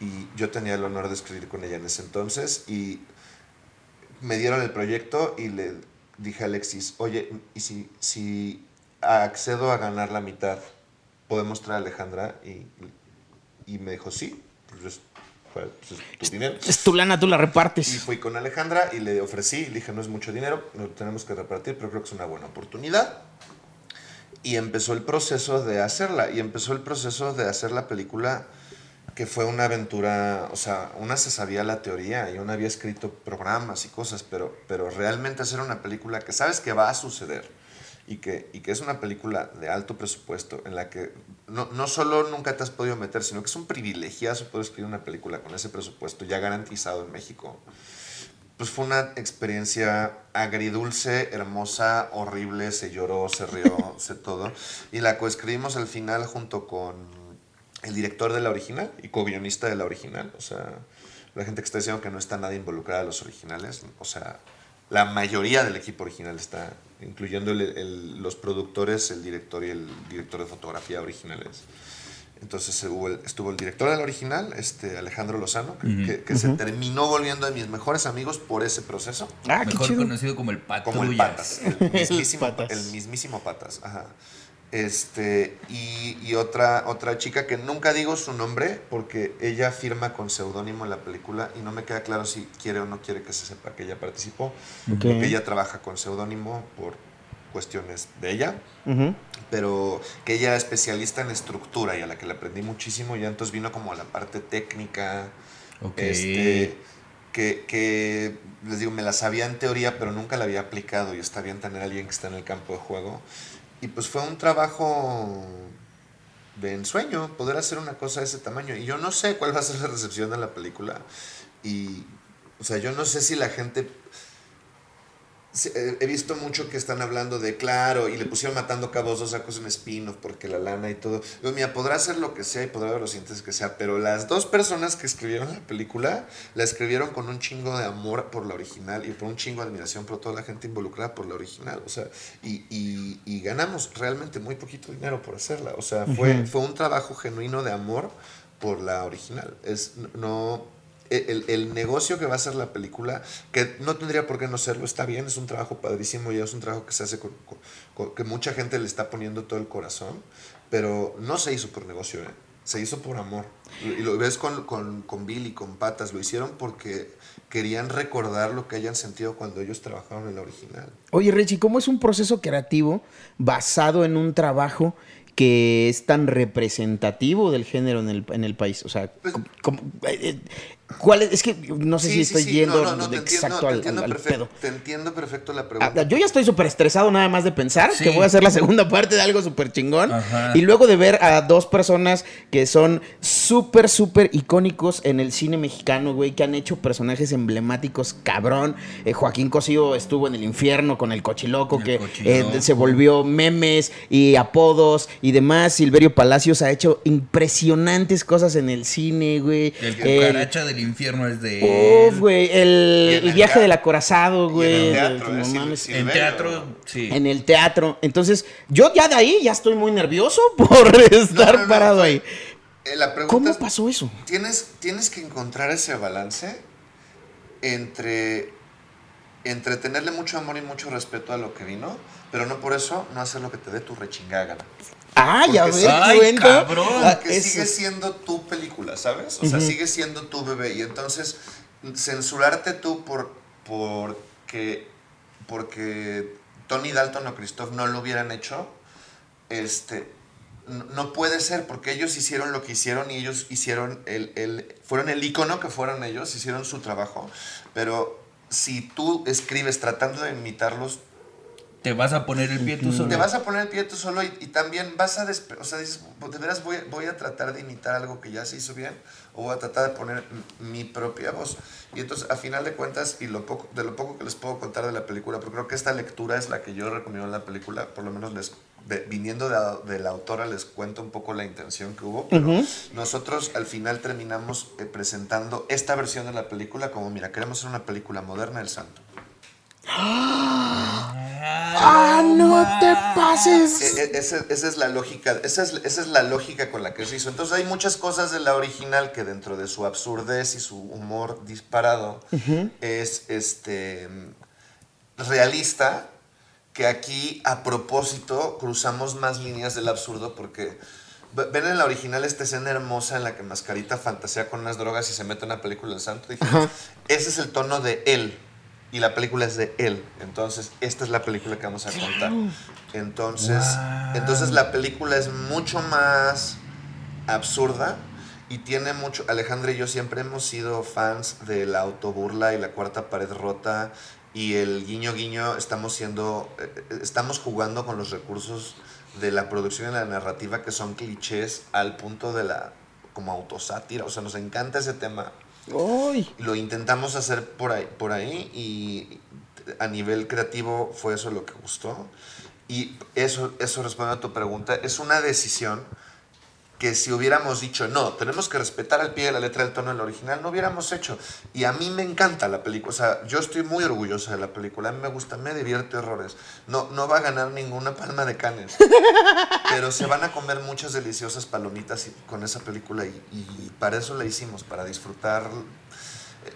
[SPEAKER 3] y yo tenía el honor de escribir con ella en ese entonces y me dieron el proyecto y le dije a Alexis, oye, ¿y si, si accedo a ganar la mitad, podemos traer a Alejandra? Y, y me dijo, sí, pues es, pues es tu dinero.
[SPEAKER 1] Es tu lana, tú la
[SPEAKER 3] Y
[SPEAKER 1] repartes.
[SPEAKER 3] fui con Alejandra y le ofrecí, le dije, no es mucho dinero, lo tenemos que repartir, pero creo que es una buena oportunidad. Y empezó el proceso de hacerla, y empezó el proceso de hacer la película que fue una aventura, o sea, una se sabía la teoría y una había escrito programas y cosas, pero, pero realmente hacer una película que sabes que va a suceder y que, y que es una película de alto presupuesto en la que no, no solo nunca te has podido meter, sino que es un privilegiazo poder escribir una película con ese presupuesto ya garantizado en México. Pues fue una experiencia agridulce, hermosa, horrible, se lloró, se rió, se todo. Y la coescribimos al final junto con el director de la original y co-guionista de la original. O sea, la gente que está diciendo que no está nada involucrada en los originales. O sea, la mayoría del equipo original está, incluyendo el- el- los productores, el director y el director de fotografía originales. Entonces hubo el- estuvo el director de la original, este Alejandro Lozano, que,
[SPEAKER 2] Ujú.
[SPEAKER 3] que- que se terminó volviendo de mis mejores amigos por ese proceso.
[SPEAKER 1] Ah, qué
[SPEAKER 2] Mejor
[SPEAKER 1] chido.
[SPEAKER 2] conocido como el Patrullas.
[SPEAKER 3] Como el Patas. El mismísimo,
[SPEAKER 1] Patas.
[SPEAKER 3] el mismísimo Patas. Ajá. Este, y, y otra, otra chica que nunca digo su nombre porque ella firma con seudónimo en la película y no me queda claro si quiere o no quiere que se sepa que ella participó.
[SPEAKER 1] Ok.
[SPEAKER 3] Porque ella trabaja con seudónimo por cuestiones de ella,
[SPEAKER 1] Ujú.
[SPEAKER 3] pero que ella era especialista en estructura y a la que le aprendí muchísimo. Y entonces vino como a la parte técnica,
[SPEAKER 2] Ok.
[SPEAKER 3] este, que, que, les digo, me la sabía en teoría, pero nunca la había aplicado y está bien tener a alguien que está en el campo de juego. Y pues fue un trabajo de ensueño poder hacer una cosa de ese tamaño. Y yo no sé cuál va a ser la recepción de la película. Y, o sea, yo no sé si la gente he visto mucho que están hablando de claro y le pusieron matando cabos dos sacos en spin-off porque la lana y todo. Digo, mira, podrá hacer lo que sea y podrá ver los siguientes que sea, pero las dos personas que escribieron la película la escribieron con un chingo de amor por la original y por un chingo de admiración por toda la gente involucrada por la original. O sea, y, y, y ganamos realmente muy poquito dinero por hacerla. O sea, fue, fue un trabajo genuino de amor por la original. Es no el, el, negocio que va a ser la película, que no tendría por qué no serlo, está bien, es un trabajo padrísimo y es un trabajo que se hace con, con, que mucha gente le está poniendo todo el corazón, pero no se hizo por negocio, ¿eh? se hizo por amor. Y lo ves con, con, con Bill y con Patas, lo hicieron porque querían recordar lo que hayan sentido cuando ellos trabajaron en la original.
[SPEAKER 1] Oye, Richie, ¿cómo es un proceso creativo basado en un trabajo que es tan representativo del género en el, en el país? O sea, pues, eh, ¿Cuál es? es? que no sé si estoy yendo exacto al, pedo.
[SPEAKER 3] Te entiendo perfecto la pregunta. Ah,
[SPEAKER 1] yo ya estoy súper estresado nada más de pensar que voy a hacer la segunda parte de algo súper chingón. Y luego de ver a dos personas que son súper, súper icónicos en el cine mexicano, güey, que han hecho personajes emblemáticos, cabrón. Eh, Joaquín Cosío estuvo en el infierno con el cochiloco, que eh, se volvió memes y apodos y demás. Silverio Palacios ha hecho impresionantes cosas en el cine, güey.
[SPEAKER 2] El cucaracha de infierno es de.
[SPEAKER 1] Uf, güey. El, viaje del acorazado, güey. En,
[SPEAKER 2] en teatro, sí.
[SPEAKER 1] En el teatro. Entonces, yo ya de ahí ya estoy muy nervioso por estar parado ahí.
[SPEAKER 3] Eh,
[SPEAKER 1] ¿Cómo pasó eso?
[SPEAKER 3] Tienes, tienes que encontrar ese balance entre, entre tenerle mucho amor y mucho respeto a lo que vino, pero no por eso no hacer lo que te dé tu rechingada gana.
[SPEAKER 1] Ah, ya ves,
[SPEAKER 3] cabrón. Ah, que sigue siendo tu película, ¿sabes? O sea, sigue siendo tu bebé. Y entonces, censurarte tú por porque, porque Tony Dalton o Christoph no lo hubieran hecho, este, no puede ser, porque ellos hicieron lo que hicieron y ellos hicieron el, el, fueron el icono que fueron ellos, hicieron su trabajo. Pero si tú escribes tratando de imitarlos,
[SPEAKER 2] te vas a poner el pie tú solo.
[SPEAKER 3] Te vas a poner el pie tú solo y, también vas a... o sea, dices, de veras voy, voy, a tratar de imitar algo que ya se hizo bien o voy a tratar de poner mi propia voz. Y entonces, a final de cuentas, y lo poco, de lo poco que les puedo contar de la película, porque creo que esta lectura es la que yo recomiendo en la película, por lo menos les, viniendo de, la autora les cuento un poco la intención que hubo, pero nosotros al final terminamos eh, presentando esta versión de la película como, mira, queremos hacer una película moderna del santo.
[SPEAKER 1] ¡Ah! no te pases!
[SPEAKER 3] E, e, esa, es la lógica, esa es, esa es la lógica con la que se hizo. Entonces hay muchas cosas de la original que dentro de su absurdez y su humor disparado es este realista que aquí a propósito cruzamos más líneas del absurdo porque ven en la original esta escena hermosa en la que Mascarita fantasea con unas drogas y se mete en una película del santo. ese es el tono de él y la película es de él. Entonces, esta es la película que vamos a contar. Entonces, entonces la película es mucho más absurda y tiene mucho. Alejandra y yo siempre hemos sido fans de la autoburla y la cuarta pared rota y el guiño guiño. Estamos siendo, eh, estamos jugando con los recursos de la producción y la narrativa que son clichés al punto de la como autosátira. O sea, nos encanta ese tema lo intentamos hacer por ahí, por ahí y a nivel creativo fue eso lo que gustó. Y eso, eso responde a tu pregunta. Es una decisión que si hubiéramos dicho, no, tenemos que respetar al pie de la letra del tono del original, no hubiéramos hecho. Y a mí me encanta la película, o sea, yo estoy muy orgullosa de la película, a mí me gusta, me divierte horrores. No, no va a ganar ninguna palma de canes, pero se van a comer muchas deliciosas palomitas con esa película y, y para eso la hicimos, para disfrutar.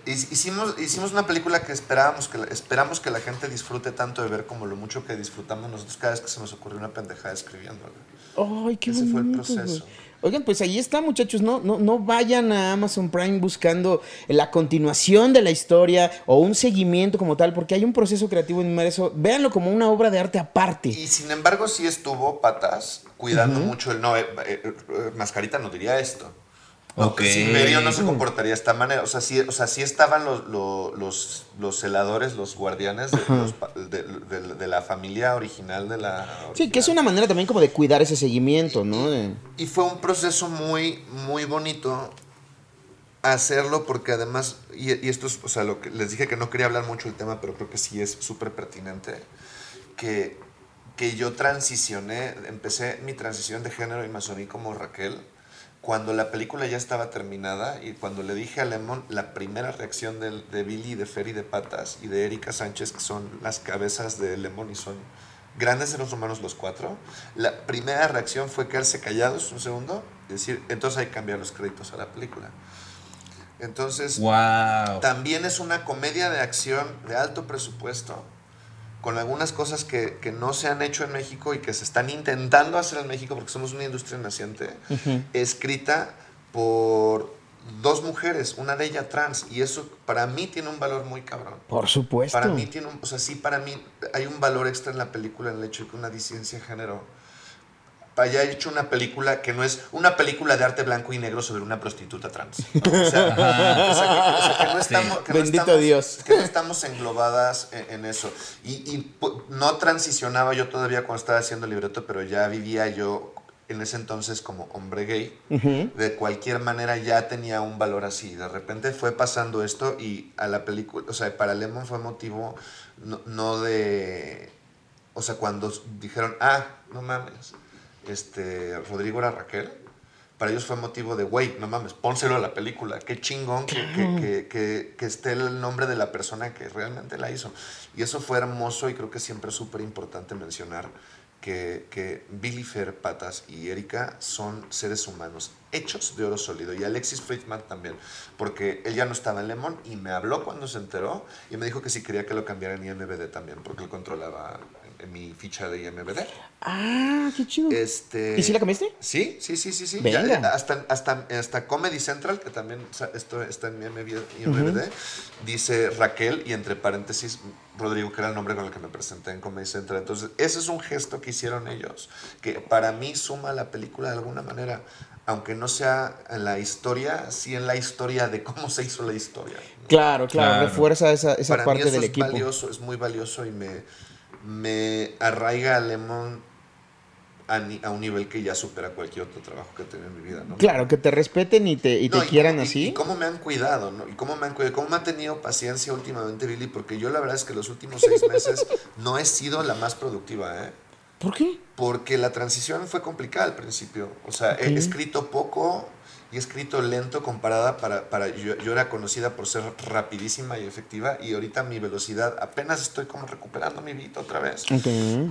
[SPEAKER 3] Hicimos, hicimos una película que esperábamos que, esperamos que la gente disfrute tanto de ver como lo mucho que disfrutamos nosotros cada vez que se nos ocurrió una pendejada escribiéndola.
[SPEAKER 1] Ay, qué Ese fue el proceso. Oigan, pues ahí está, muchachos. No, no, no vayan a Amazon Prime buscando la continuación de la historia o un seguimiento como tal, porque hay un proceso creativo inmerso. Véanlo como una obra de arte aparte.
[SPEAKER 3] Y sin embargo, sí estuvo patas, cuidando mucho el no. Eh, eh, eh, Mascarita no diría esto.
[SPEAKER 2] Ok.
[SPEAKER 3] Pues Imperio no se comportaría de esta manera. O sea, sí, o sea, sí estaban los, los, los, celadores, los guardianes de, los de- de- de la familia original de la.
[SPEAKER 1] Sí, que es
[SPEAKER 3] original.
[SPEAKER 1] una manera también como de cuidar ese seguimiento, ¿no?
[SPEAKER 3] Y fue un proceso muy, muy bonito hacerlo porque además, y, y esto es, o sea, lo que les dije que no quería hablar mucho del tema, pero creo que sí es súper pertinente, que, que yo transicioné, empecé mi transición de género y me asumí como Raquel cuando la película ya estaba terminada y cuando le dije a Lemon la primera reacción de, Billy, de Ferry de Patas y de Erika Sánchez, que son las cabezas de Lemon y son grandes seres humanos los cuatro, la primera reacción fue quedarse callados un segundo y decir, entonces hay que cambiar los créditos a la película. Entonces,
[SPEAKER 2] Wow.
[SPEAKER 3] también es una comedia de acción de alto presupuesto, con algunas cosas que, que no se han hecho en México y que se están intentando hacer en México porque somos una industria naciente, escrita por dos mujeres, una de ellas trans, y eso para mí tiene un valor muy cabrón.
[SPEAKER 1] Por supuesto.
[SPEAKER 3] Para mí tiene un, o sea, sí, para mí hay un valor extra en la película en el hecho de que una disidencia de género haya hecho una película que no es una película de arte blanco y negro sobre una prostituta trans. ¿no? O, sea, o sea, que, o sea, que no estamos, que no
[SPEAKER 1] Bendito
[SPEAKER 3] estamos-
[SPEAKER 1] Dios.
[SPEAKER 3] Que no estamos englobadas en, en eso. Y, no transicionaba yo todavía cuando estaba haciendo el libreto, pero ya vivía yo en ese entonces como hombre gay. De cualquier manera ya tenía un valor así. De repente fue pasando esto y a la película, o sea, para Lemon fue motivo no, no de... O sea, cuando dijeron, ah, no mames, este, Rodrigo era Raquel, para ellos fue motivo de, güey, no mames, pónselo a la película, qué chingón que, que, que, esté el nombre de la persona que realmente la hizo. Y eso fue hermoso y creo que siempre es súper importante mencionar que, que Billy Fer Patas y Erika son seres humanos hechos de oro sólido. Y Alexis Friedman también, porque él ya no estaba en Lemon y me habló cuando se enteró y me dijo que si quería que lo cambiara en IMBD también, porque él controlaba mi ficha de IMBD.
[SPEAKER 1] Ah, qué chido.
[SPEAKER 3] Este,
[SPEAKER 1] ¿Y si la cambiaste?
[SPEAKER 3] Sí, sí, sí, sí, sí.
[SPEAKER 1] Venga.
[SPEAKER 3] Ya, hasta, hasta, hasta Comedy Central, que también o sea, esto está en mi IMBD, IMBD, dice Raquel y entre paréntesis Rodrigo, que era el nombre con el que me presenté en Comedy Central. Entonces, ese es un gesto que hicieron ellos, que para mí suma a la película de alguna manera, aunque no sea en la historia, sí en la historia de cómo se hizo la historia. ¿no?
[SPEAKER 1] Claro, claro,
[SPEAKER 2] Claro.
[SPEAKER 1] refuerza esa, esa
[SPEAKER 3] para
[SPEAKER 1] parte
[SPEAKER 3] mí eso
[SPEAKER 1] del
[SPEAKER 3] es
[SPEAKER 1] equipo.
[SPEAKER 3] valioso, es muy valioso y me, me arraiga a Lemon a, a un nivel que ya supera cualquier otro trabajo que he tenido en mi vida, ¿no?
[SPEAKER 1] Claro, que te respeten y te, y te quieran así.
[SPEAKER 3] Y, cómo me han cuidado, ¿no? Y cómo me han cuidado, cómo me ha tenido paciencia últimamente Billy, porque yo la verdad es que los últimos seis meses no he sido la más productiva, ¿eh?
[SPEAKER 1] ¿Por qué?
[SPEAKER 3] Porque la transición fue complicada al principio. O sea, he escrito poco y he escrito lento comparada para... para yo, yo era conocida por ser rapidísima y efectiva y ahorita mi velocidad apenas estoy como recuperando mi vida otra vez.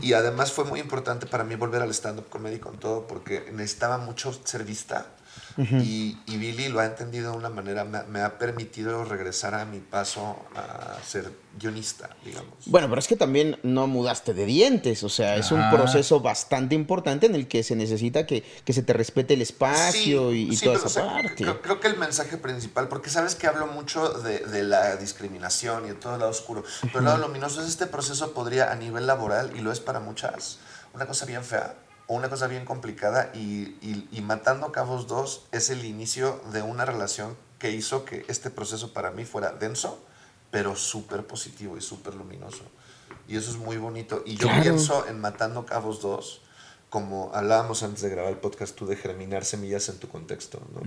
[SPEAKER 3] Y además fue muy importante para mí volver al stand-up comedy con todo porque necesitaba mucho ser vista. Y, y Billy lo ha entendido de una manera, me, ha- me ha permitido regresar a mi paso a ser guionista, digamos.
[SPEAKER 1] Bueno, pero es que también no mudaste de dientes, o sea, es un
[SPEAKER 2] Ah.
[SPEAKER 1] proceso bastante importante en el que se necesita que, que se te respete el espacio y, y
[SPEAKER 3] sí,
[SPEAKER 1] toda esa
[SPEAKER 3] o sea,
[SPEAKER 1] parte.
[SPEAKER 3] Creo, creo que el mensaje principal, porque sabes que hablo mucho de, de la discriminación y de todo el lado oscuro, pero el lado luminoso es este proceso podría a nivel laboral, y lo es para muchas, una cosa bien fea una cosa bien complicada y, y- y Matando Cabos 2 es el inicio de una relación que hizo que este proceso para mí fuera denso, pero súper positivo y súper luminoso. Y eso es muy bonito. Y yo
[SPEAKER 1] Claro.
[SPEAKER 3] pienso en Matando Cabos 2 como hablábamos antes de grabar el podcast tú de germinar semillas en tu contexto, ¿no?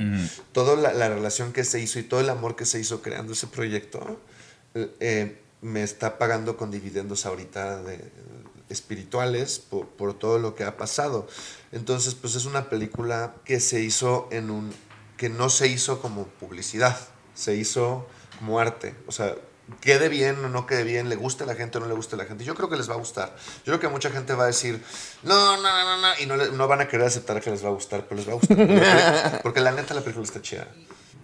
[SPEAKER 3] Toda la, la relación que se hizo y todo el amor que se hizo creando ese proyecto eh, eh, me está pagando con dividendos ahorita de, espirituales por, por todo lo que ha pasado. Entonces, pues es una película que se hizo en un que no se hizo como publicidad, se hizo como arte, o sea, quede bien o no quede bien, le guste a la gente o no le guste a la gente. Yo creo que les va a gustar. Yo creo que mucha gente va a decir, no, no, no, no, no, y no, no van a querer aceptar que les va a gustar, pero les va a gustar. Porque, porque la neta la película está chida.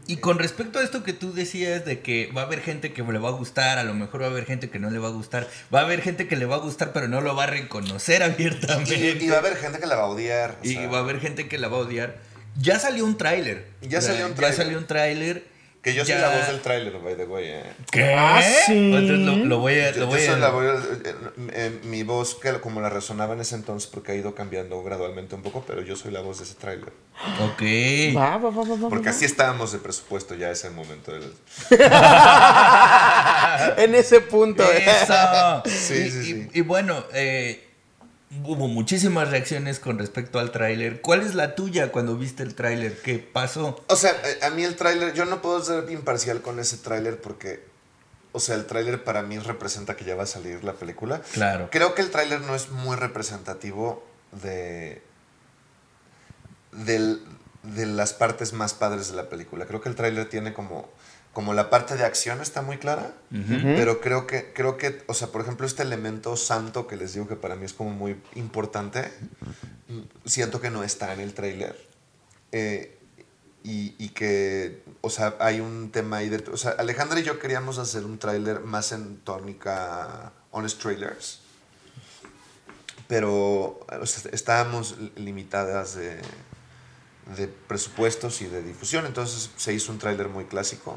[SPEAKER 2] Y con respecto a esto que tú decías de que va a haber gente que le va a gustar, a lo mejor va a haber gente que no le va a gustar, va a haber gente que le va a gustar pero no lo va a reconocer abiertamente.
[SPEAKER 3] Y, y va a haber gente que la va a odiar. o
[SPEAKER 2] Y
[SPEAKER 3] sea,
[SPEAKER 2] va a haber gente que la va a odiar. Ya salió un tráiler.
[SPEAKER 3] Ya
[SPEAKER 2] sea,
[SPEAKER 3] salió un
[SPEAKER 2] Ya
[SPEAKER 3] tráiler.
[SPEAKER 2] salió un tráiler
[SPEAKER 3] Que yo soy
[SPEAKER 2] Ya.
[SPEAKER 3] la voz del tráiler, by the way. eh.
[SPEAKER 2] ¿Qué?
[SPEAKER 1] Ah, sí.
[SPEAKER 2] Entonces lo, lo voy a... Lo
[SPEAKER 3] yo
[SPEAKER 2] voy a-
[SPEAKER 3] la voz, eh, eh, mi voz, que como la resonaba en ese entonces, porque ha ido cambiando gradualmente un poco, pero yo soy la voz de ese tráiler.
[SPEAKER 2] Ok.
[SPEAKER 1] Va, va, va, va, va,
[SPEAKER 3] Porque
[SPEAKER 1] va.
[SPEAKER 3] así estábamos de presupuesto ya ese momento. Del...
[SPEAKER 1] en ese punto. ¿eh?
[SPEAKER 2] Eso.
[SPEAKER 3] Sí,
[SPEAKER 2] y,
[SPEAKER 3] sí,
[SPEAKER 2] y-
[SPEAKER 3] sí.
[SPEAKER 2] y bueno, eh, hubo muchísimas reacciones con respecto al tráiler. ¿Cuál es la tuya cuando viste el tráiler? ¿Qué pasó?
[SPEAKER 3] O sea, eh, a mí el tráiler, yo no puedo ser imparcial con ese tráiler porque, o sea, el tráiler para mí representa que ya va a salir la película.
[SPEAKER 2] Claro.
[SPEAKER 3] Creo que el tráiler no es muy representativo de, del- de las partes más padres de la película. Creo que el tráiler tiene como, como la parte de acción está muy clara, pero creo que, creo que, o sea, por ejemplo, este elemento santo que les digo que para mí es como muy importante, mm, siento que no está en el tráiler. Eh, y, y que, o sea, hay un tema ahí de... O sea, Alejandra y yo queríamos hacer un tráiler más en tónica Honest Trailers. Pero o sea, estábamos limitadas de, de presupuestos y de difusión. Entonces se hizo un tráiler muy clásico.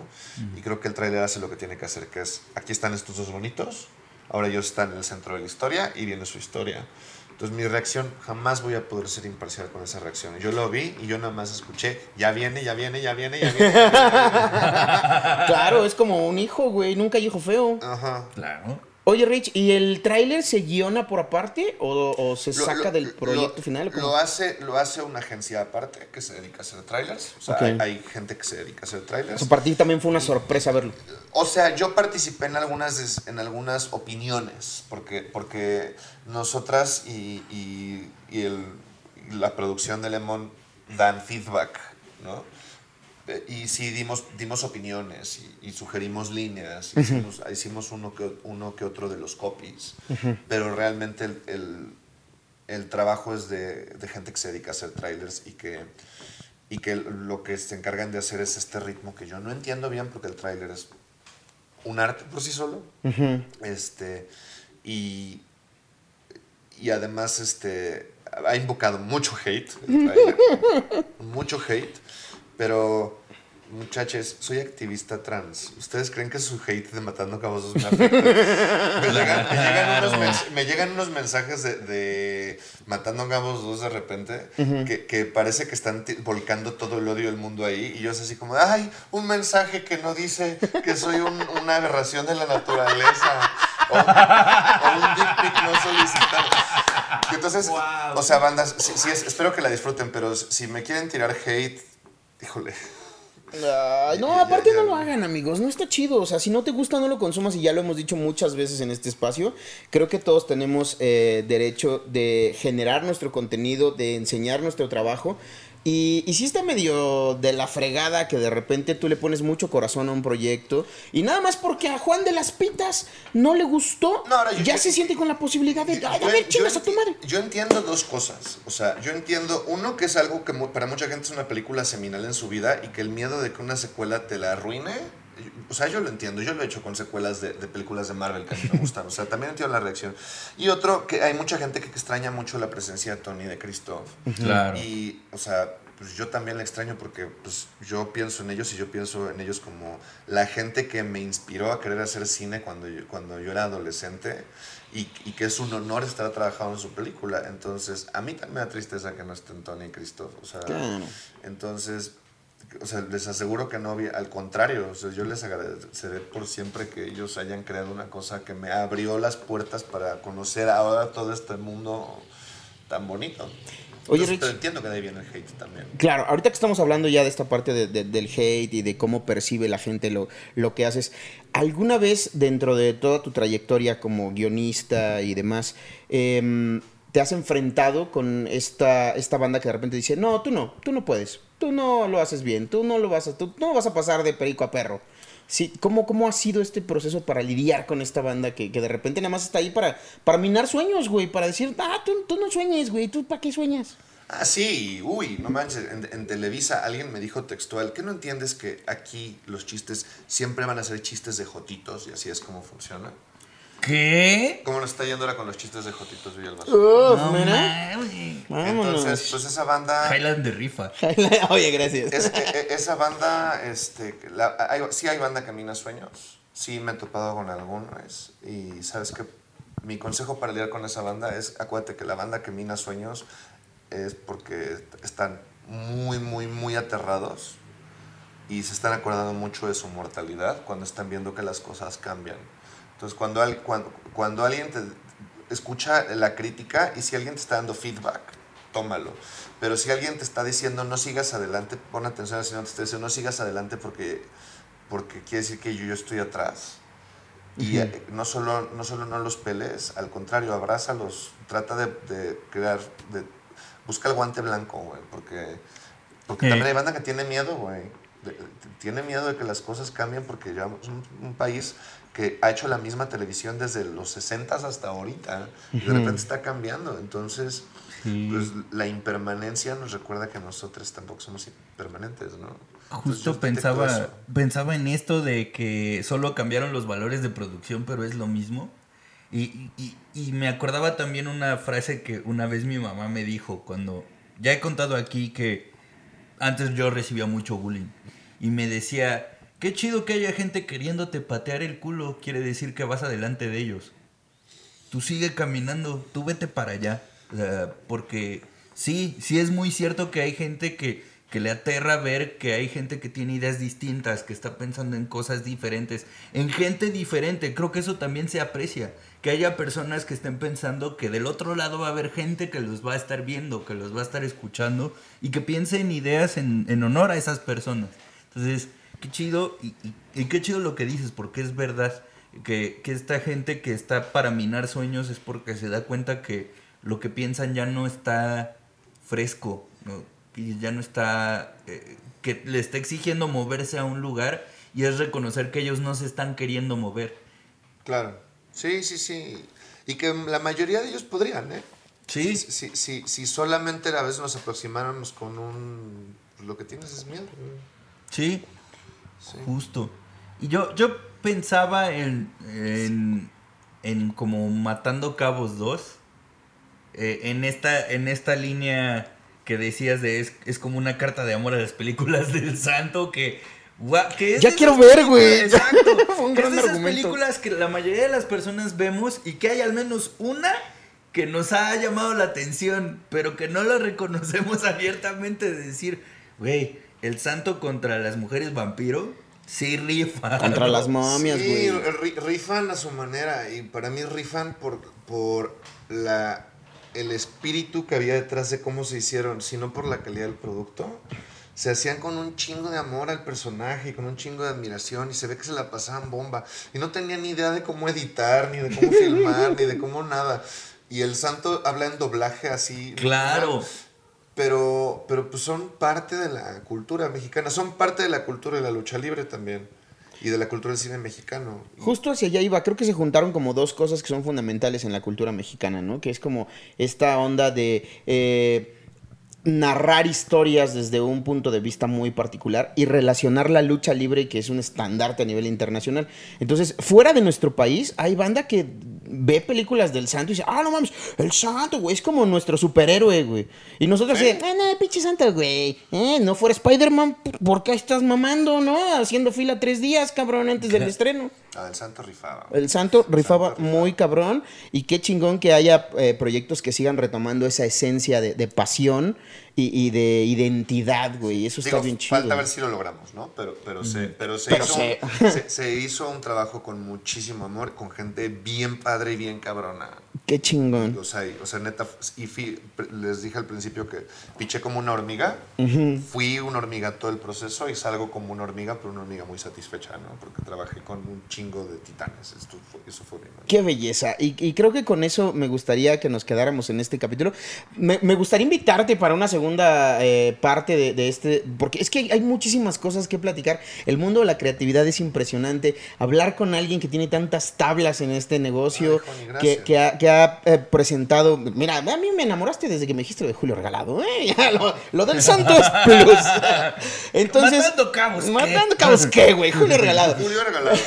[SPEAKER 3] Y creo que el tráiler hace lo que tiene que hacer, que es, aquí están estos dos bonitos. Ahora ellos están en el centro de la historia y viene su historia. Entonces mi reacción, jamás voy a poder ser imparcial con esa reacción. Yo lo vi y yo nada más escuché, ya viene, ya viene, ya viene, ya viene. ya viene, ya viene".
[SPEAKER 1] Claro, es como un hijo, güey. Nunca hay hijo feo.
[SPEAKER 3] Ajá.
[SPEAKER 2] Claro.
[SPEAKER 1] Oye, Rich, ¿y el tráiler se guiona por aparte o, o se
[SPEAKER 3] Lo-
[SPEAKER 1] saca
[SPEAKER 3] lo-
[SPEAKER 1] del proyecto
[SPEAKER 3] lo-
[SPEAKER 1] final? o cómo?
[SPEAKER 3] Lo hace, lo hace una agencia aparte que se dedica a hacer trailers. O sea, hay, hay gente que se dedica a hacer
[SPEAKER 1] O
[SPEAKER 3] trailers.
[SPEAKER 1] sea, para ti también fue una sorpresa verlo.
[SPEAKER 3] O sea, yo participé en algunas, en algunas opiniones, porque, porque nosotras y, y- y el- y la producción de Lemon dan feedback, ¿no? Y sí dimos, dimos opiniones y, y sugerimos líneas, hicimos, hicimos uno, que, uno que otro de los copies, pero realmente el, el- el trabajo es de, de gente que se dedica a hacer trailers y que, y que lo que se encargan de hacer es este ritmo que yo no entiendo bien porque el trailer es un arte por sí solo. Este, y, y además este, ha invocado mucho hate, el mucho hate, pero muchachos, soy activista trans. ¿Ustedes creen que su hate de Matando Cabos me afecta? Me llegan, me llegan unos, mens- me llegan unos mensajes de, de Matando Cabos 2 de repente que, que parece que están volcando todo el odio del mundo ahí y yo es así como, ay, un mensaje que no dice que soy un- una aberración de la naturaleza o, o un dick pic no solicitado. Entonces,
[SPEAKER 2] Wow.
[SPEAKER 3] o sea, bandas, sí, sí es- espero que la disfruten, pero si me quieren tirar hate, híjole.
[SPEAKER 1] No, aparte no lo hagan, amigos. No está chido. O sea, si no te gusta, no lo consumas. Y ya lo hemos dicho muchas veces en este espacio. Creo que todos tenemos eh, derecho de generar nuestro contenido, de enseñar nuestro trabajo. Y, y sí está medio de la fregada que de repente tú le pones mucho corazón a un proyecto. Y nada más porque a Juan de las Pitas no le gustó,
[SPEAKER 3] No, ahora yo-
[SPEAKER 1] ya
[SPEAKER 3] yo-
[SPEAKER 1] se siente con la posibilidad de.
[SPEAKER 3] Yo-
[SPEAKER 1] Ay, a ver, chingas a tu madre.
[SPEAKER 3] Yo entiendo dos cosas. O sea, yo entiendo, uno, que es algo que para mucha gente es una película seminal en su vida y que el miedo de que una secuela te la arruine. O sea, yo lo entiendo. Yo lo he hecho con secuelas de, de películas de Marvel que a mí me gustan. O sea, también entiendo la reacción. Y otro, que hay mucha gente que extraña mucho la presencia de Tony de Christoph.
[SPEAKER 2] Claro.
[SPEAKER 3] Y, o sea, pues yo también la extraño porque pues, yo pienso en ellos y yo pienso en ellos como la gente que me inspiró a querer hacer cine cuando yo, cuando yo era adolescente y, y que es un honor estar trabajando en su película. Entonces, a mí también me da tristeza que no estén Tony y Christoph. O sea,
[SPEAKER 1] Claro.
[SPEAKER 3] entonces, o sea, les aseguro que no, había- al contrario, o sea, yo les agradeceré por siempre que ellos hayan creado una cosa que me abrió las puertas para conocer ahora todo este mundo tan bonito.
[SPEAKER 1] Oye,
[SPEAKER 3] Entonces,
[SPEAKER 1] Rich.
[SPEAKER 3] pero entiendo que de ahí viene el hate también.
[SPEAKER 1] Claro, ahorita que estamos hablando ya de esta parte de- de- del hate y de cómo percibe la gente lo, lo que haces, ¿alguna vez dentro de toda tu trayectoria como guionista y demás, em, te has enfrentado con esta, esta banda que de repente dice, no, tú no, tú no puedes, tú no lo haces bien, tú no lo vas a, tú no vas a pasar de perico a perro? Sí, ¿cómo, ¿Cómo ha sido este proceso para lidiar con esta banda que, que de repente nada más está ahí para, para minar sueños, güey? Para decir, ah, tú, tú no sueñes, güey, ¿tú para qué sueñas?
[SPEAKER 3] Ah, sí, uy, no manches, en, en Televisa alguien me dijo textual, que no entiendes que aquí los chistes siempre van a ser chistes de jotitos y así es como funciona?
[SPEAKER 2] ¿Qué?
[SPEAKER 3] ¿Cómo nos está yendo ahora con los chistes de Jotitos Villalbazo?
[SPEAKER 1] Uf,
[SPEAKER 2] No
[SPEAKER 1] mira.
[SPEAKER 3] Entonces, pues esa banda...
[SPEAKER 2] Highland de rifa.
[SPEAKER 1] Oye, gracias.
[SPEAKER 3] Es- e- e- esa banda, este, la- hay- sí hay banda Camina Sueños, sí me he topado con algunos y sabes que mi consejo para lidiar con esa banda es acuérdate que la banda Camina Sueños es porque están muy, muy, muy aterrados y se están acordando mucho de su mortalidad cuando están viendo que las cosas cambian. Entonces, cuando, al- cuando, cuando alguien te escucha la crítica y si alguien te está dando feedback, tómalo. Pero si alguien te está diciendo no sigas adelante, pon atención a si no te está diciendo no sigas adelante porque, porque quiere decir que yo, yo estoy atrás. Y eh, no, solo, no solo no los pelees, al contrario, abrázalos, trata de, de crear, de, busca el guante blanco, güey, porque, porque
[SPEAKER 2] Eh.
[SPEAKER 3] también hay banda que tiene miedo, güey. Tiene miedo de que las cosas cambien porque es un, un país que ha hecho la misma televisión desde los 60 hasta ahorita y de repente está cambiando. Entonces, pues, la impermanencia nos recuerda que nosotros tampoco somos impermanentes, ¿no?
[SPEAKER 2] Justo pensaba, pensaba en esto de que solo cambiaron los valores de producción, pero es lo mismo. Y, y- y me acordaba también una frase que una vez mi mamá me dijo cuando ya he contado aquí que antes yo recibía mucho bullying y me decía, qué chido que haya gente queriéndote patear el culo, quiere decir que vas adelante de ellos. Tú sigue caminando, tú vete para allá. Porque sí, sí es muy cierto que hay gente que, que le aterra ver que hay gente que tiene ideas distintas, que está pensando en cosas diferentes, en gente diferente. Creo que eso también se aprecia. Que haya personas que estén pensando que del otro lado va a haber gente que los va a estar viendo, que los va a estar escuchando y que piensen ideas en, en honor a esas personas. Entonces, qué chido y, y- y qué chido lo que dices, porque es verdad que, que esta gente que está para minar sueños es porque se da cuenta que lo que piensan ya no está fresco, ¿no? y ya no está, eh, que le está exigiendo moverse a un lugar y es reconocer que ellos no se están queriendo mover.
[SPEAKER 3] Claro. Sí, sí, sí. Y que la mayoría de ellos podrían, ¿eh?
[SPEAKER 2] Sí.
[SPEAKER 3] Si, si, si, si solamente a veces nos aproximáramos con un... pues, lo que tienes es miedo.
[SPEAKER 2] Sí,
[SPEAKER 3] Sí.
[SPEAKER 2] justo. Y yo, yo pensaba en, en, en como Matando Cabos 2, eh, en, esta, en esta línea que decías de es, es como una carta de amor a las películas del santo que... gua- que es
[SPEAKER 1] Ya quiero ver, güey.
[SPEAKER 2] Exacto.
[SPEAKER 1] Fue un
[SPEAKER 2] que
[SPEAKER 1] gran
[SPEAKER 2] es de esas
[SPEAKER 1] argumento.
[SPEAKER 2] películas que la mayoría de las personas vemos y que hay al menos una que nos ha llamado la atención, pero que no lo reconocemos abiertamente de decir, güey, el santo contra las mujeres vampiro, sí rifa.
[SPEAKER 1] Contra las momias,
[SPEAKER 3] Sí,
[SPEAKER 1] güey.
[SPEAKER 3] ri- rifan a su manera y para mí rifan por, por la, el espíritu que había detrás de cómo se hicieron, sino por la calidad del producto. Se hacían con un chingo de amor al personaje y con un chingo de admiración y se ve que se la pasaban bomba y no tenían ni idea de cómo editar, ni de cómo filmar, ni de cómo nada. Y el santo habla en doblaje así.
[SPEAKER 2] Claro.
[SPEAKER 3] Pero, pero pues son parte de la cultura mexicana, son parte de la cultura de la lucha libre también y de la cultura del cine mexicano.
[SPEAKER 1] Justo hacia allá iba, creo que se juntaron como dos cosas que son fundamentales en la cultura mexicana, ¿no? Que es como esta onda de eh, narrar historias desde un punto de vista muy particular y relacionar la lucha libre, que es un estandarte a nivel internacional. Entonces, fuera de nuestro país, hay banda que ve películas del santo y dice, ah, no mames, el santo, güey, es como nuestro superhéroe, güey. Y nosotros así,
[SPEAKER 3] ¿Eh?
[SPEAKER 1] ah, no, pinche santo, güey, eh, no fuera Spider-Man, ¿por qué estás mamando, no? Haciendo fila tres días, cabrón, antes del estreno.
[SPEAKER 3] Ah, el santo rifaba.
[SPEAKER 1] El santo rifaba
[SPEAKER 3] Santo rifaba.
[SPEAKER 1] muy cabrón y qué chingón que haya eh, proyectos que sigan retomando esa esencia de, de pasión y, y de identidad, güey. Eso está
[SPEAKER 3] Digo,
[SPEAKER 1] bien chido.
[SPEAKER 3] falta ver si lo logramos, ¿no? Pero, pero, se, pero, se,
[SPEAKER 1] Pero
[SPEAKER 3] hizo,
[SPEAKER 1] se,
[SPEAKER 3] se hizo un trabajo con muchísimo amor, con gente bien padre y bien cabrona.
[SPEAKER 1] Qué chingón.
[SPEAKER 3] O sea, o sea neta, y fui- les dije al principio que piché como una hormiga. Fui una hormiga todo el proceso y salgo como una hormiga, pero una hormiga muy satisfecha, ¿no? Porque trabajé con un chingo de titanes. Esto fue- eso fue bien.
[SPEAKER 1] Qué belleza. Y, y creo que con eso me gustaría que nos quedáramos en este capítulo. Me, me gustaría invitarte para una segunda eh, parte de, de este, porque es que hay muchísimas cosas que platicar. El mundo de la creatividad es impresionante. Hablar con alguien que tiene tantas tablas en este negocio,
[SPEAKER 3] Ay,
[SPEAKER 1] que, que ha, que ha, eh, presentado... Mira, a mí me enamoraste desde que me dijiste lo de Julio Regalado. ¿eh? Ya, lo, lo del santo es plus. Entonces,
[SPEAKER 2] Matando cabos, ¿qué?
[SPEAKER 1] Matando cabos, ¿qué, güey? Julio Regalado.
[SPEAKER 3] Julio regalado.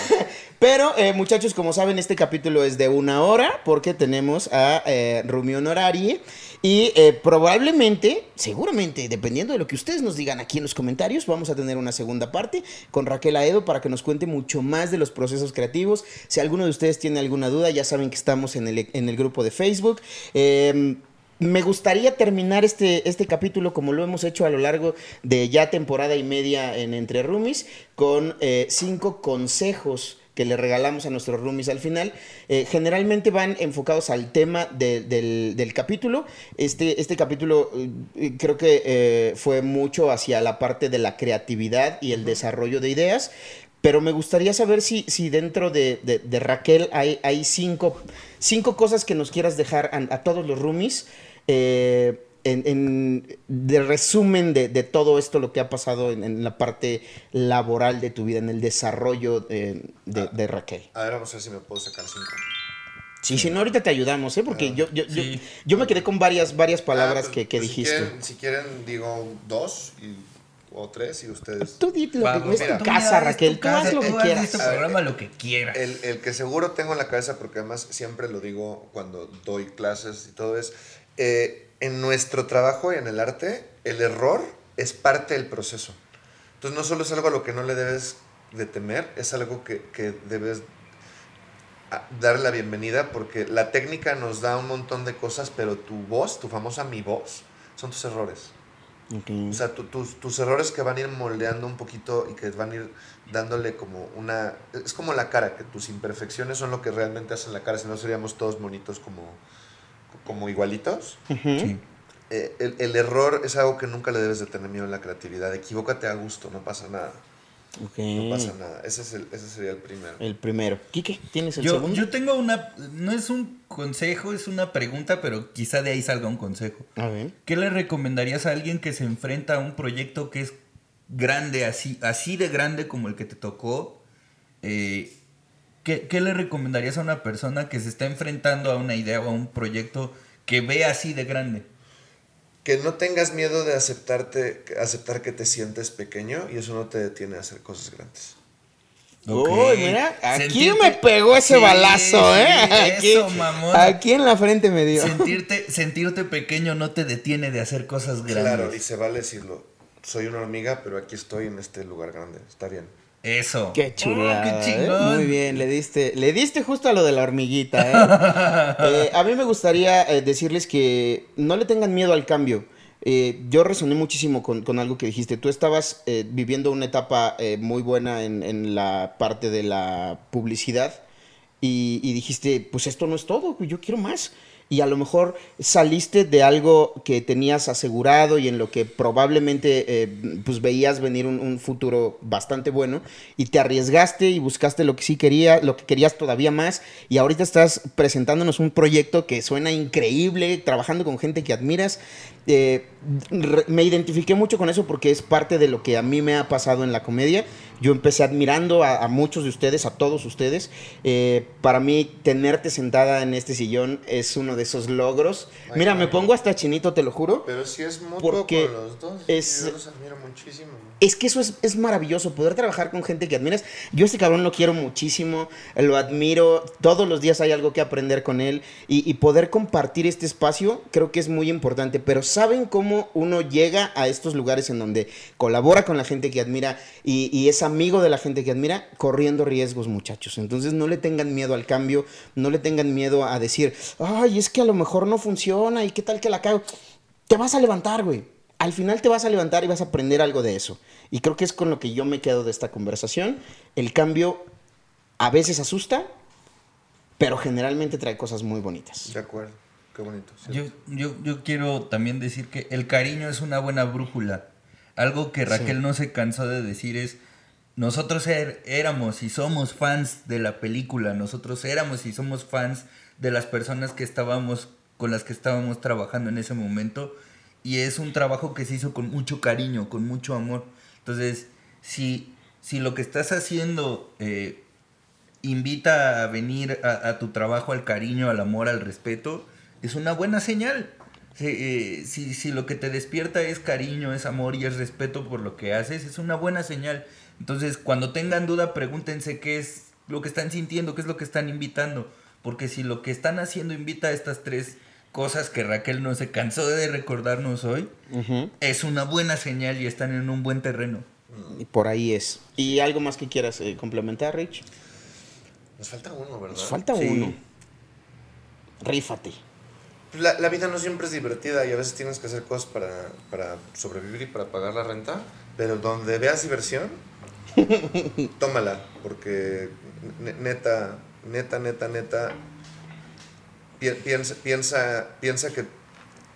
[SPEAKER 1] Pero, eh, muchachos, como saben, este capítulo es de una hora porque tenemos a eh, Rumi Honorari. Y eh, probablemente, seguramente, dependiendo de lo que ustedes nos digan aquí en los comentarios, vamos a tener una segunda parte con Raquel Aedo para que nos cuente mucho más de los procesos creativos. Si alguno de ustedes tiene alguna duda, ya saben que estamos en el, en el grupo de Facebook. Eh, me gustaría terminar este, este capítulo como lo hemos hecho a lo largo de ya temporada y media en Entre Roomies con eh, cinco consejos que le regalamos a nuestros roomies al final. Eh, generalmente van enfocados al tema de- del, del capítulo. Este, este capítulo eh, creo que eh, fue mucho hacia la parte de la creatividad y el desarrollo de ideas. Pero me gustaría saber si, si dentro de, de- de Raquel hay, hay cinco, cinco cosas que nos quieras dejar a, a todos los roomies. eh, en, en- de resumen de, de todo esto, lo que ha pasado en, en la parte laboral de tu vida, en el desarrollo eh, de, de Raquel.
[SPEAKER 3] A ver, vamos a ver si me puedo sacar cinco.
[SPEAKER 1] Sí, si no, ahorita te ayudamos, ¿eh? Porque yo, yo, yo,
[SPEAKER 2] Sí.
[SPEAKER 1] yo me quedé con varias, varias palabras
[SPEAKER 3] Ah, pues-
[SPEAKER 1] que, que
[SPEAKER 3] pues si
[SPEAKER 1] dijiste.
[SPEAKER 3] quieren- Si quieren, digo dos y- o tres y ustedes.
[SPEAKER 1] Tú di lo que
[SPEAKER 2] Vamos,
[SPEAKER 1] es
[SPEAKER 3] mira.
[SPEAKER 1] tu casa,
[SPEAKER 2] mira,
[SPEAKER 1] Raquel.
[SPEAKER 2] tu
[SPEAKER 1] Tú haz
[SPEAKER 2] casa,
[SPEAKER 1] lo que
[SPEAKER 2] tú haz de
[SPEAKER 1] quieras.
[SPEAKER 2] este
[SPEAKER 3] ver,
[SPEAKER 2] programa lo que quieras.
[SPEAKER 3] El, el que seguro tengo en la cabeza, porque además siempre lo digo cuando doy clases y todo, es eh, en nuestro trabajo y en el arte, el error es parte del proceso. Entonces no solo es algo a lo que no le debes de temer, es algo que, que debes darle la bienvenida porque la técnica nos da un montón de cosas, pero tu voz, tu famosa mi voz, son tus errores. O sea, tu- tus, tus errores que van a ir moldeando un poquito y que van a ir dándole como una... Es como la cara, que tus imperfecciones son lo que realmente hacen la cara, si no seríamos todos bonitos como, como igualitos.
[SPEAKER 2] Sí.
[SPEAKER 3] Eh, el, el error es algo que nunca le debes de tener miedo en la creatividad. Equivócate a gusto, no pasa nada.
[SPEAKER 1] Ok.
[SPEAKER 3] No pasa nada. Ese, es el, ese sería el primero.
[SPEAKER 1] El primero. Quique, ¿tienes el
[SPEAKER 2] Yo,
[SPEAKER 1] segundo?
[SPEAKER 2] yo tengo una. No es un consejo, es una pregunta, pero quizá de ahí salga un consejo.
[SPEAKER 1] A ver.
[SPEAKER 2] ¿Qué le recomendarías a alguien que se enfrenta a un proyecto que es grande, así, así de grande como el que te tocó? Eh, ¿qué, qué le recomendarías a una persona que se está enfrentando a una idea o a un proyecto que ve así de grande?
[SPEAKER 3] Que no tengas miedo de aceptarte, aceptar que te sientes pequeño y eso no te detiene a hacer cosas grandes.
[SPEAKER 2] Ok.
[SPEAKER 1] Uy, mira, aquí
[SPEAKER 2] Sentirte-
[SPEAKER 1] me pegó ese
[SPEAKER 2] Sí,
[SPEAKER 1] balazo, ¿eh? aquí,
[SPEAKER 2] eso, mamón.
[SPEAKER 1] aquí en la frente me dio.
[SPEAKER 2] Sentirte, sentirte pequeño no te detiene de hacer cosas grandes.
[SPEAKER 3] Claro, y se vale decirlo. Soy una hormiga, pero aquí estoy en este lugar grande. Está bien.
[SPEAKER 2] Eso.
[SPEAKER 1] Qué chulada.
[SPEAKER 2] Oh, qué
[SPEAKER 1] ¿eh?
[SPEAKER 2] chingón.
[SPEAKER 1] Muy bien, le diste, le diste justo a lo de la hormiguita. ¿eh? Eh, a mí me gustaría eh, decirles que no le tengan miedo al cambio. Eh, yo resoné muchísimo con, con algo que dijiste. Tú estabas eh, viviendo una etapa eh, muy buena en, en la parte de la publicidad y, y dijiste, pues esto no es todo, yo quiero más. Y a lo mejor saliste de algo que tenías asegurado y en lo que probablemente eh, pues veías venir un, un futuro bastante bueno y te arriesgaste y buscaste lo que sí querías, lo que querías todavía más y ahorita estás presentándonos un proyecto que suena increíble, trabajando con gente que admiras. Eh, re- me identifiqué mucho con eso porque es parte de lo que a mí me ha pasado en la comedia. Yo empecé admirando a, a muchos de ustedes, a todos ustedes. Eh, para mí, tenerte sentada en este sillón es uno de esos logros.
[SPEAKER 3] Ay,
[SPEAKER 1] Mira, me pongo hasta chinito, te lo juro.
[SPEAKER 3] Pero sí es mutuo
[SPEAKER 1] Porque
[SPEAKER 3] con los dos.
[SPEAKER 1] es-
[SPEAKER 3] Yo los admiro muchísimo.
[SPEAKER 1] Es que eso es, es maravilloso, poder trabajar con gente que admiras. Yo a este cabrón lo quiero muchísimo, lo admiro, todos los días hay algo que aprender con él y, poder compartir este espacio creo que es muy importante. Pero ¿saben cómo uno llega a estos lugares en donde colabora con la gente que admira y, y es amigo de la gente que admira? Corriendo riesgos, muchachos. Entonces no le tengan miedo al cambio, no le tengan miedo a decir, ay, es que a lo mejor no funciona y qué tal que la cago. Te vas a levantar, güey al final te vas a levantar y vas a aprender algo de eso. Y creo que es con lo que yo me quedo de esta conversación. El cambio a veces asusta, pero generalmente trae cosas muy bonitas.
[SPEAKER 3] De acuerdo. Qué bonito. sí.
[SPEAKER 2] Yo, yo, yo quiero también decir que el cariño es una buena brújula. Algo que Raquel
[SPEAKER 1] Sí.
[SPEAKER 2] no se cansó de decir es, nosotros er- éramos y somos fans de la película, nosotros éramos y somos fans de las personas que estábamos, con las que estábamos trabajando en ese momento. Y es un trabajo que se hizo con mucho cariño, con mucho amor. Entonces, si, si lo que estás haciendo eh, invita a venir a, tu trabajo al cariño, al amor, al respeto, es una buena señal. Si, eh, si, si lo que te despierta es cariño, es amor y es respeto por lo que haces, es una buena señal. Entonces, cuando tengan duda, pregúntense qué es, lo que están sintiendo, qué es lo que están invitando. Porque si lo que están haciendo invita a estas tres cosas que Raquel no se cansó de recordarnos hoy, es una buena señal y están en un buen terreno.
[SPEAKER 1] Y por ahí es. ¿Y algo más que quieras eh, complementar, Rich?
[SPEAKER 3] Nos falta uno, ¿verdad?
[SPEAKER 1] Nos falta
[SPEAKER 2] Sí.
[SPEAKER 1] uno. Rífate.
[SPEAKER 3] La, la vida no siempre es divertida y a veces tienes que hacer cosas para, para sobrevivir y para pagar la renta, pero donde veas diversión, tómala, porque ne- neta, neta, neta, neta, piensa, piensa, piensa que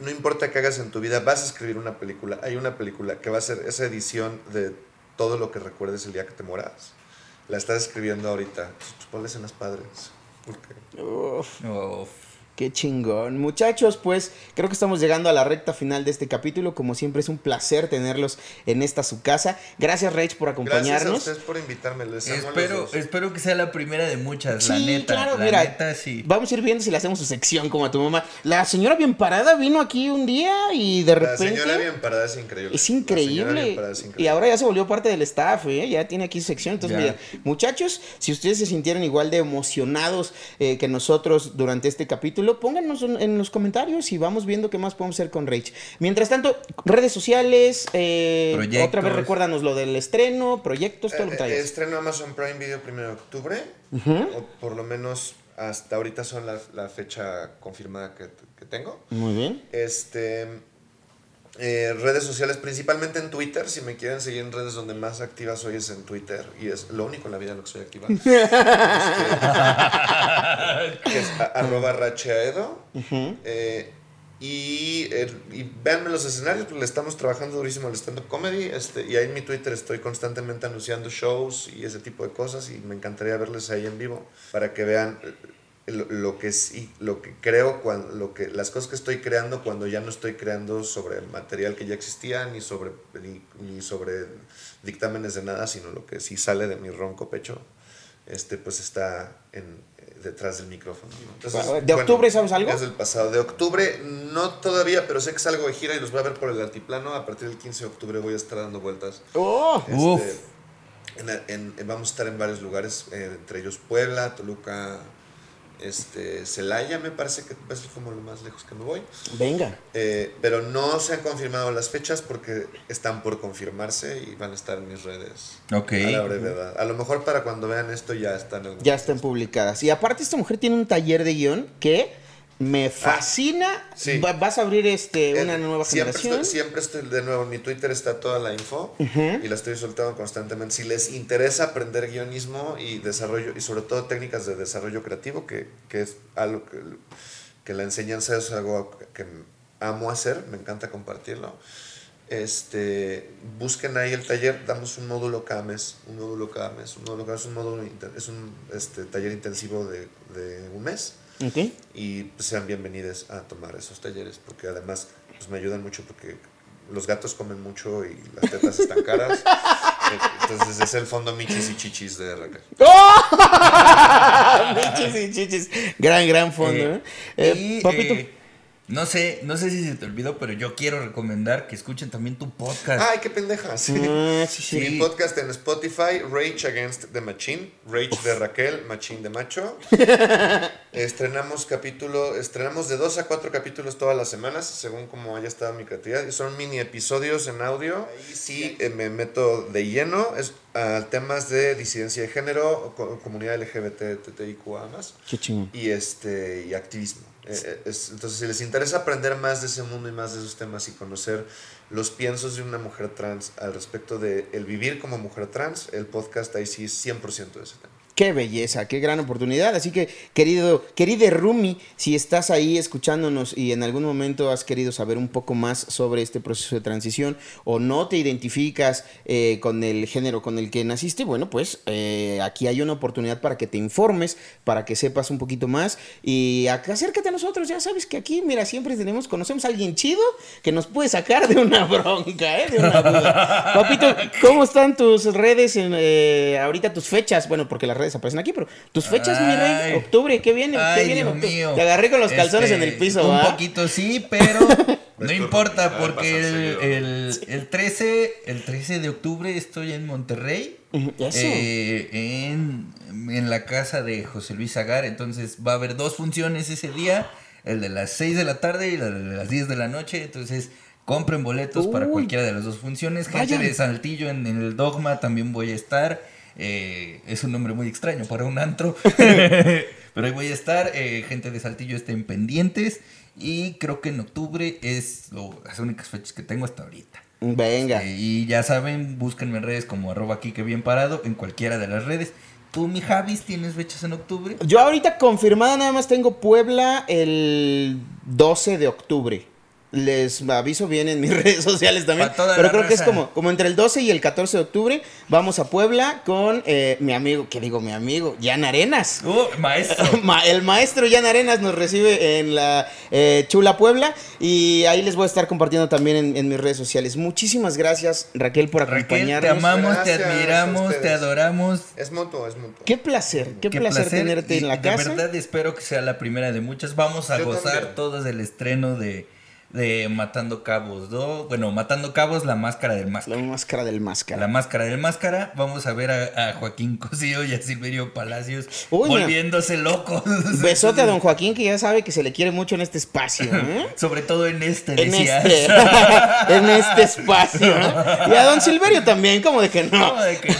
[SPEAKER 3] no importa qué hagas en tu vida, vas a escribir una película. Hay una película que va a ser esa edición de todo lo que recuerdes el día que te moras. La estás escribiendo ahorita. Ponle escenas padres. Porque
[SPEAKER 1] Uf.
[SPEAKER 2] Uf.
[SPEAKER 1] Qué chingón. Muchachos, pues creo que estamos llegando a la recta final de este capítulo. Como siempre es un placer tenerlos en esta su casa. Gracias, Rage, por
[SPEAKER 3] Gracias a
[SPEAKER 1] acompañarnos.
[SPEAKER 3] ustedes por invitarme. Les
[SPEAKER 2] Espero, espero que sea la primera de muchas, la
[SPEAKER 1] Sí,
[SPEAKER 2] neta.
[SPEAKER 1] claro,
[SPEAKER 2] la
[SPEAKER 1] mira.
[SPEAKER 2] neta, sí.
[SPEAKER 1] Vamos a ir viendo si le hacemos su sección como a tu mamá. La señora bien parada vino aquí un día y de
[SPEAKER 3] La
[SPEAKER 1] repente.
[SPEAKER 3] señora bien parada es increíble.
[SPEAKER 1] Es
[SPEAKER 3] La señora
[SPEAKER 1] increíble.
[SPEAKER 3] bien parada es increíble.
[SPEAKER 1] Y ahora ya se volvió parte del staff, ¿eh? Ya tiene aquí su sección. Entonces,
[SPEAKER 2] Ya.
[SPEAKER 1] mira, muchachos, si ustedes se sintieran igual de emocionados eh, que nosotros durante este capítulo, pónganos en, en los comentarios y vamos viendo qué más podemos hacer con Rage. Mientras tanto, redes sociales, eh, otra vez recuérdanos lo del estreno, proyectos, todo lo que
[SPEAKER 3] Eh, eh,
[SPEAKER 1] traigas.
[SPEAKER 3] estreno Amazon Prime Video primero de octubre. O por lo menos hasta ahorita son la, la fecha confirmada que, que tengo.
[SPEAKER 1] Muy bien.
[SPEAKER 3] Este. Eh, redes sociales, principalmente en Twitter. Si me quieren seguir en redes donde más activa soy es en Twitter. Y es lo único en la vida en lo que soy activa. Este, que es a- arroba racheaedo. Eh, y, y véanme los escenarios, porque le estamos trabajando durísimo al stand-up comedy. Este, y ahí en mi Twitter estoy constantemente anunciando shows y ese tipo de cosas. Y me encantaría verles ahí en vivo para que vean eh, lo, lo que sí, lo que creo, cuando, lo que, las cosas que estoy creando cuando ya no estoy creando sobre el material que ya existía, ni sobre, ni, ni sobre dictámenes de nada, sino lo que sí sale de mi ronco pecho. Este, pues está en, eh, detrás del micrófono. ¿no? Entonces,
[SPEAKER 1] ¿De octubre sabes algo?
[SPEAKER 3] Es del pasado. De octubre, no todavía, pero sé que salgo de gira y los voy a ver por el altiplano. A partir del 15 de octubre voy a estar dando vueltas.
[SPEAKER 1] ¡Oh!
[SPEAKER 3] Este,
[SPEAKER 2] Uf.
[SPEAKER 3] en- en- vamos a estar en varios lugares, eh, entre ellos Puebla, Toluca, este, Celaya, me parece que es como lo más lejos que me voy.
[SPEAKER 1] Venga.
[SPEAKER 3] Eh, pero no se han confirmado las fechas porque están por confirmarse y van a estar en mis redes
[SPEAKER 2] Ok.
[SPEAKER 3] a la brevedad. A lo mejor para cuando vean esto ya están
[SPEAKER 1] Ya están publicadas. Y aparte esta mujer tiene un taller de guion que me fascina.
[SPEAKER 3] Ah, sí.
[SPEAKER 1] Va- vas a abrir este una nueva
[SPEAKER 3] siempre
[SPEAKER 1] generación.
[SPEAKER 3] Estoy, siempre estoy, de nuevo, en mi Twitter está toda la info y la estoy soltando constantemente. Si les interesa aprender guionismo y desarrollo, y sobre todo técnicas de desarrollo creativo, que, que es algo que, que la enseñanza es algo que amo hacer, me encanta compartirlo. Este, busquen ahí el taller, damos un módulo cada mes, un módulo cada mes, un módulo cada mes, un módulo, es un este, taller intensivo de, de un mes Y pues, sean bienvenidos a tomar esos talleres porque además pues, me ayudan mucho porque los gatos comen mucho y las tetas están caras. Entonces es el fondo michis y chichis de Raquel.
[SPEAKER 1] Michis y chichis. Gran, gran fondo. ¿eh? Eh,
[SPEAKER 2] y,
[SPEAKER 1] papito.
[SPEAKER 2] eh, no sé, no sé si se te olvidó, pero yo quiero recomendar que escuchen también tu podcast.
[SPEAKER 3] Ay, qué pendeja. Sí.
[SPEAKER 1] Ah, sí, sí.
[SPEAKER 3] Mi podcast en Spotify, Rage Against the Machine. Rage de Raquel, Machine de Macho. estrenamos capítulo, estrenamos de dos a cuatro capítulos todas las semanas, según como haya estado mi creatividad. Son mini episodios en audio. Ahí sí eh, me meto de lleno es, a temas de disidencia de género, co- comunidad LGBT, TTIQA más
[SPEAKER 1] Qué chingón.
[SPEAKER 3] y este y activismo. Eh, eh, es- entonces, si les interesa aprender más de ese mundo y más de esos temas y conocer los piensos de una mujer trans al respecto de el vivir como mujer trans, el podcast ahí sí es 100% de ese tema.
[SPEAKER 1] Qué belleza, qué gran oportunidad. Así que, querido, querida Rumi, si estás ahí escuchándonos y en algún momento has querido saber un poco más sobre este proceso de transición o no te identificas eh, con el género con el que naciste, bueno, pues eh, aquí hay una oportunidad para que te informes, para que sepas un poquito más y acércate a nosotros. Ya sabes que aquí, mira, siempre tenemos, conocemos a alguien chido que nos puede sacar de una bronca, ¿eh? De una duda. Papito, ¿cómo están tus redes, eh, ahorita tus fechas? Bueno, porque las redes aparecen aquí, pero tus fechas, mi rey,
[SPEAKER 2] Ay.
[SPEAKER 1] octubre, ¿qué viene? ¿Qué
[SPEAKER 2] Ay,
[SPEAKER 1] viene en
[SPEAKER 2] Dios
[SPEAKER 1] octubre?
[SPEAKER 2] mío.
[SPEAKER 1] Te agarré con los calzones
[SPEAKER 2] Este,
[SPEAKER 1] en el piso,
[SPEAKER 2] Un
[SPEAKER 1] ¿va?
[SPEAKER 2] poquito sí, pero no importa porque el, el, el 13, el 13 de octubre estoy en Monterrey.
[SPEAKER 1] Eso.
[SPEAKER 2] eh, en en la casa de José Luis Agar. Entonces va a haber dos funciones ese día, el de las 6 de la tarde y el de las 10 de la noche. Entonces compren boletos para cualquiera de las dos funciones. Gente
[SPEAKER 1] Vayan.
[SPEAKER 2] de Saltillo en, en el Dogma también voy a estar. Eh, es un nombre muy extraño para un antro. Pero ahí voy a estar. eh, gente de Saltillo estén pendientes. Y creo que en octubre es las únicas fechas que tengo hasta ahorita.
[SPEAKER 1] Venga.
[SPEAKER 2] Eh, y ya saben, búsquenme en redes como arroba Kike bien parado en cualquiera de las redes. ¿Tú, mi Javis, tienes fechas en octubre?
[SPEAKER 1] Yo ahorita confirmada nada más tengo Puebla el 12 de octubre. Les aviso bien en mis redes sociales también. Pero
[SPEAKER 2] la
[SPEAKER 1] creo que es como, como entre el 12 y el 14 de octubre. Vamos a Puebla con eh, mi amigo, que digo mi amigo, Jan Arenas.
[SPEAKER 2] ¡Uh, maestro!
[SPEAKER 1] Ma- el maestro Jan Arenas nos recibe en la eh, Chula Puebla y ahí les voy a estar compartiendo también en, en mis redes sociales. Muchísimas gracias Raquel por
[SPEAKER 2] Raquel,
[SPEAKER 1] acompañarnos.
[SPEAKER 2] te amamos, te
[SPEAKER 3] Gracias
[SPEAKER 2] admiramos, te adoramos.
[SPEAKER 3] Es mutuo, es mutuo.
[SPEAKER 1] Qué placer, qué,
[SPEAKER 2] Qué
[SPEAKER 1] placer, tenerte
[SPEAKER 2] y
[SPEAKER 1] en la
[SPEAKER 2] de
[SPEAKER 1] casa.
[SPEAKER 2] verdad espero que sea la primera de muchas. Vamos a
[SPEAKER 3] Yo
[SPEAKER 2] gozar
[SPEAKER 3] también.
[SPEAKER 2] todos del estreno de, de Matando Cabos 2. Bueno, Matando Cabos, la máscara del máscara.
[SPEAKER 1] La máscara del máscara.
[SPEAKER 2] La máscara del máscara. Vamos a ver a, a Joaquín Cosío y a Silverio Palacios
[SPEAKER 1] Uy,
[SPEAKER 2] volviéndose locos.
[SPEAKER 1] Besote a don Joaquín, que ya sabe que se le quiere mucho en este espacio. ¿eh?
[SPEAKER 2] Sobre todo en este,
[SPEAKER 1] En
[SPEAKER 2] decías.
[SPEAKER 1] este, en este espacio. ¿no? Y a don Silverio también, como de que no.
[SPEAKER 2] ¿Cómo de que no?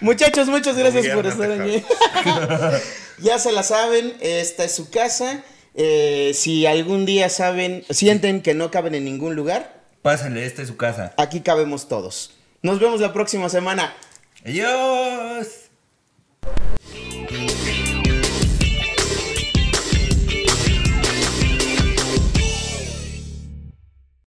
[SPEAKER 1] Muchachos, muchas gracias por estar aquí. ya se la saben, esta es su casa. Eh, si algún día saben, sienten que no caben en ningún lugar,
[SPEAKER 2] Pásenle, esta es su casa.
[SPEAKER 1] aquí cabemos todos. Nos vemos la próxima semana.
[SPEAKER 2] Adiós.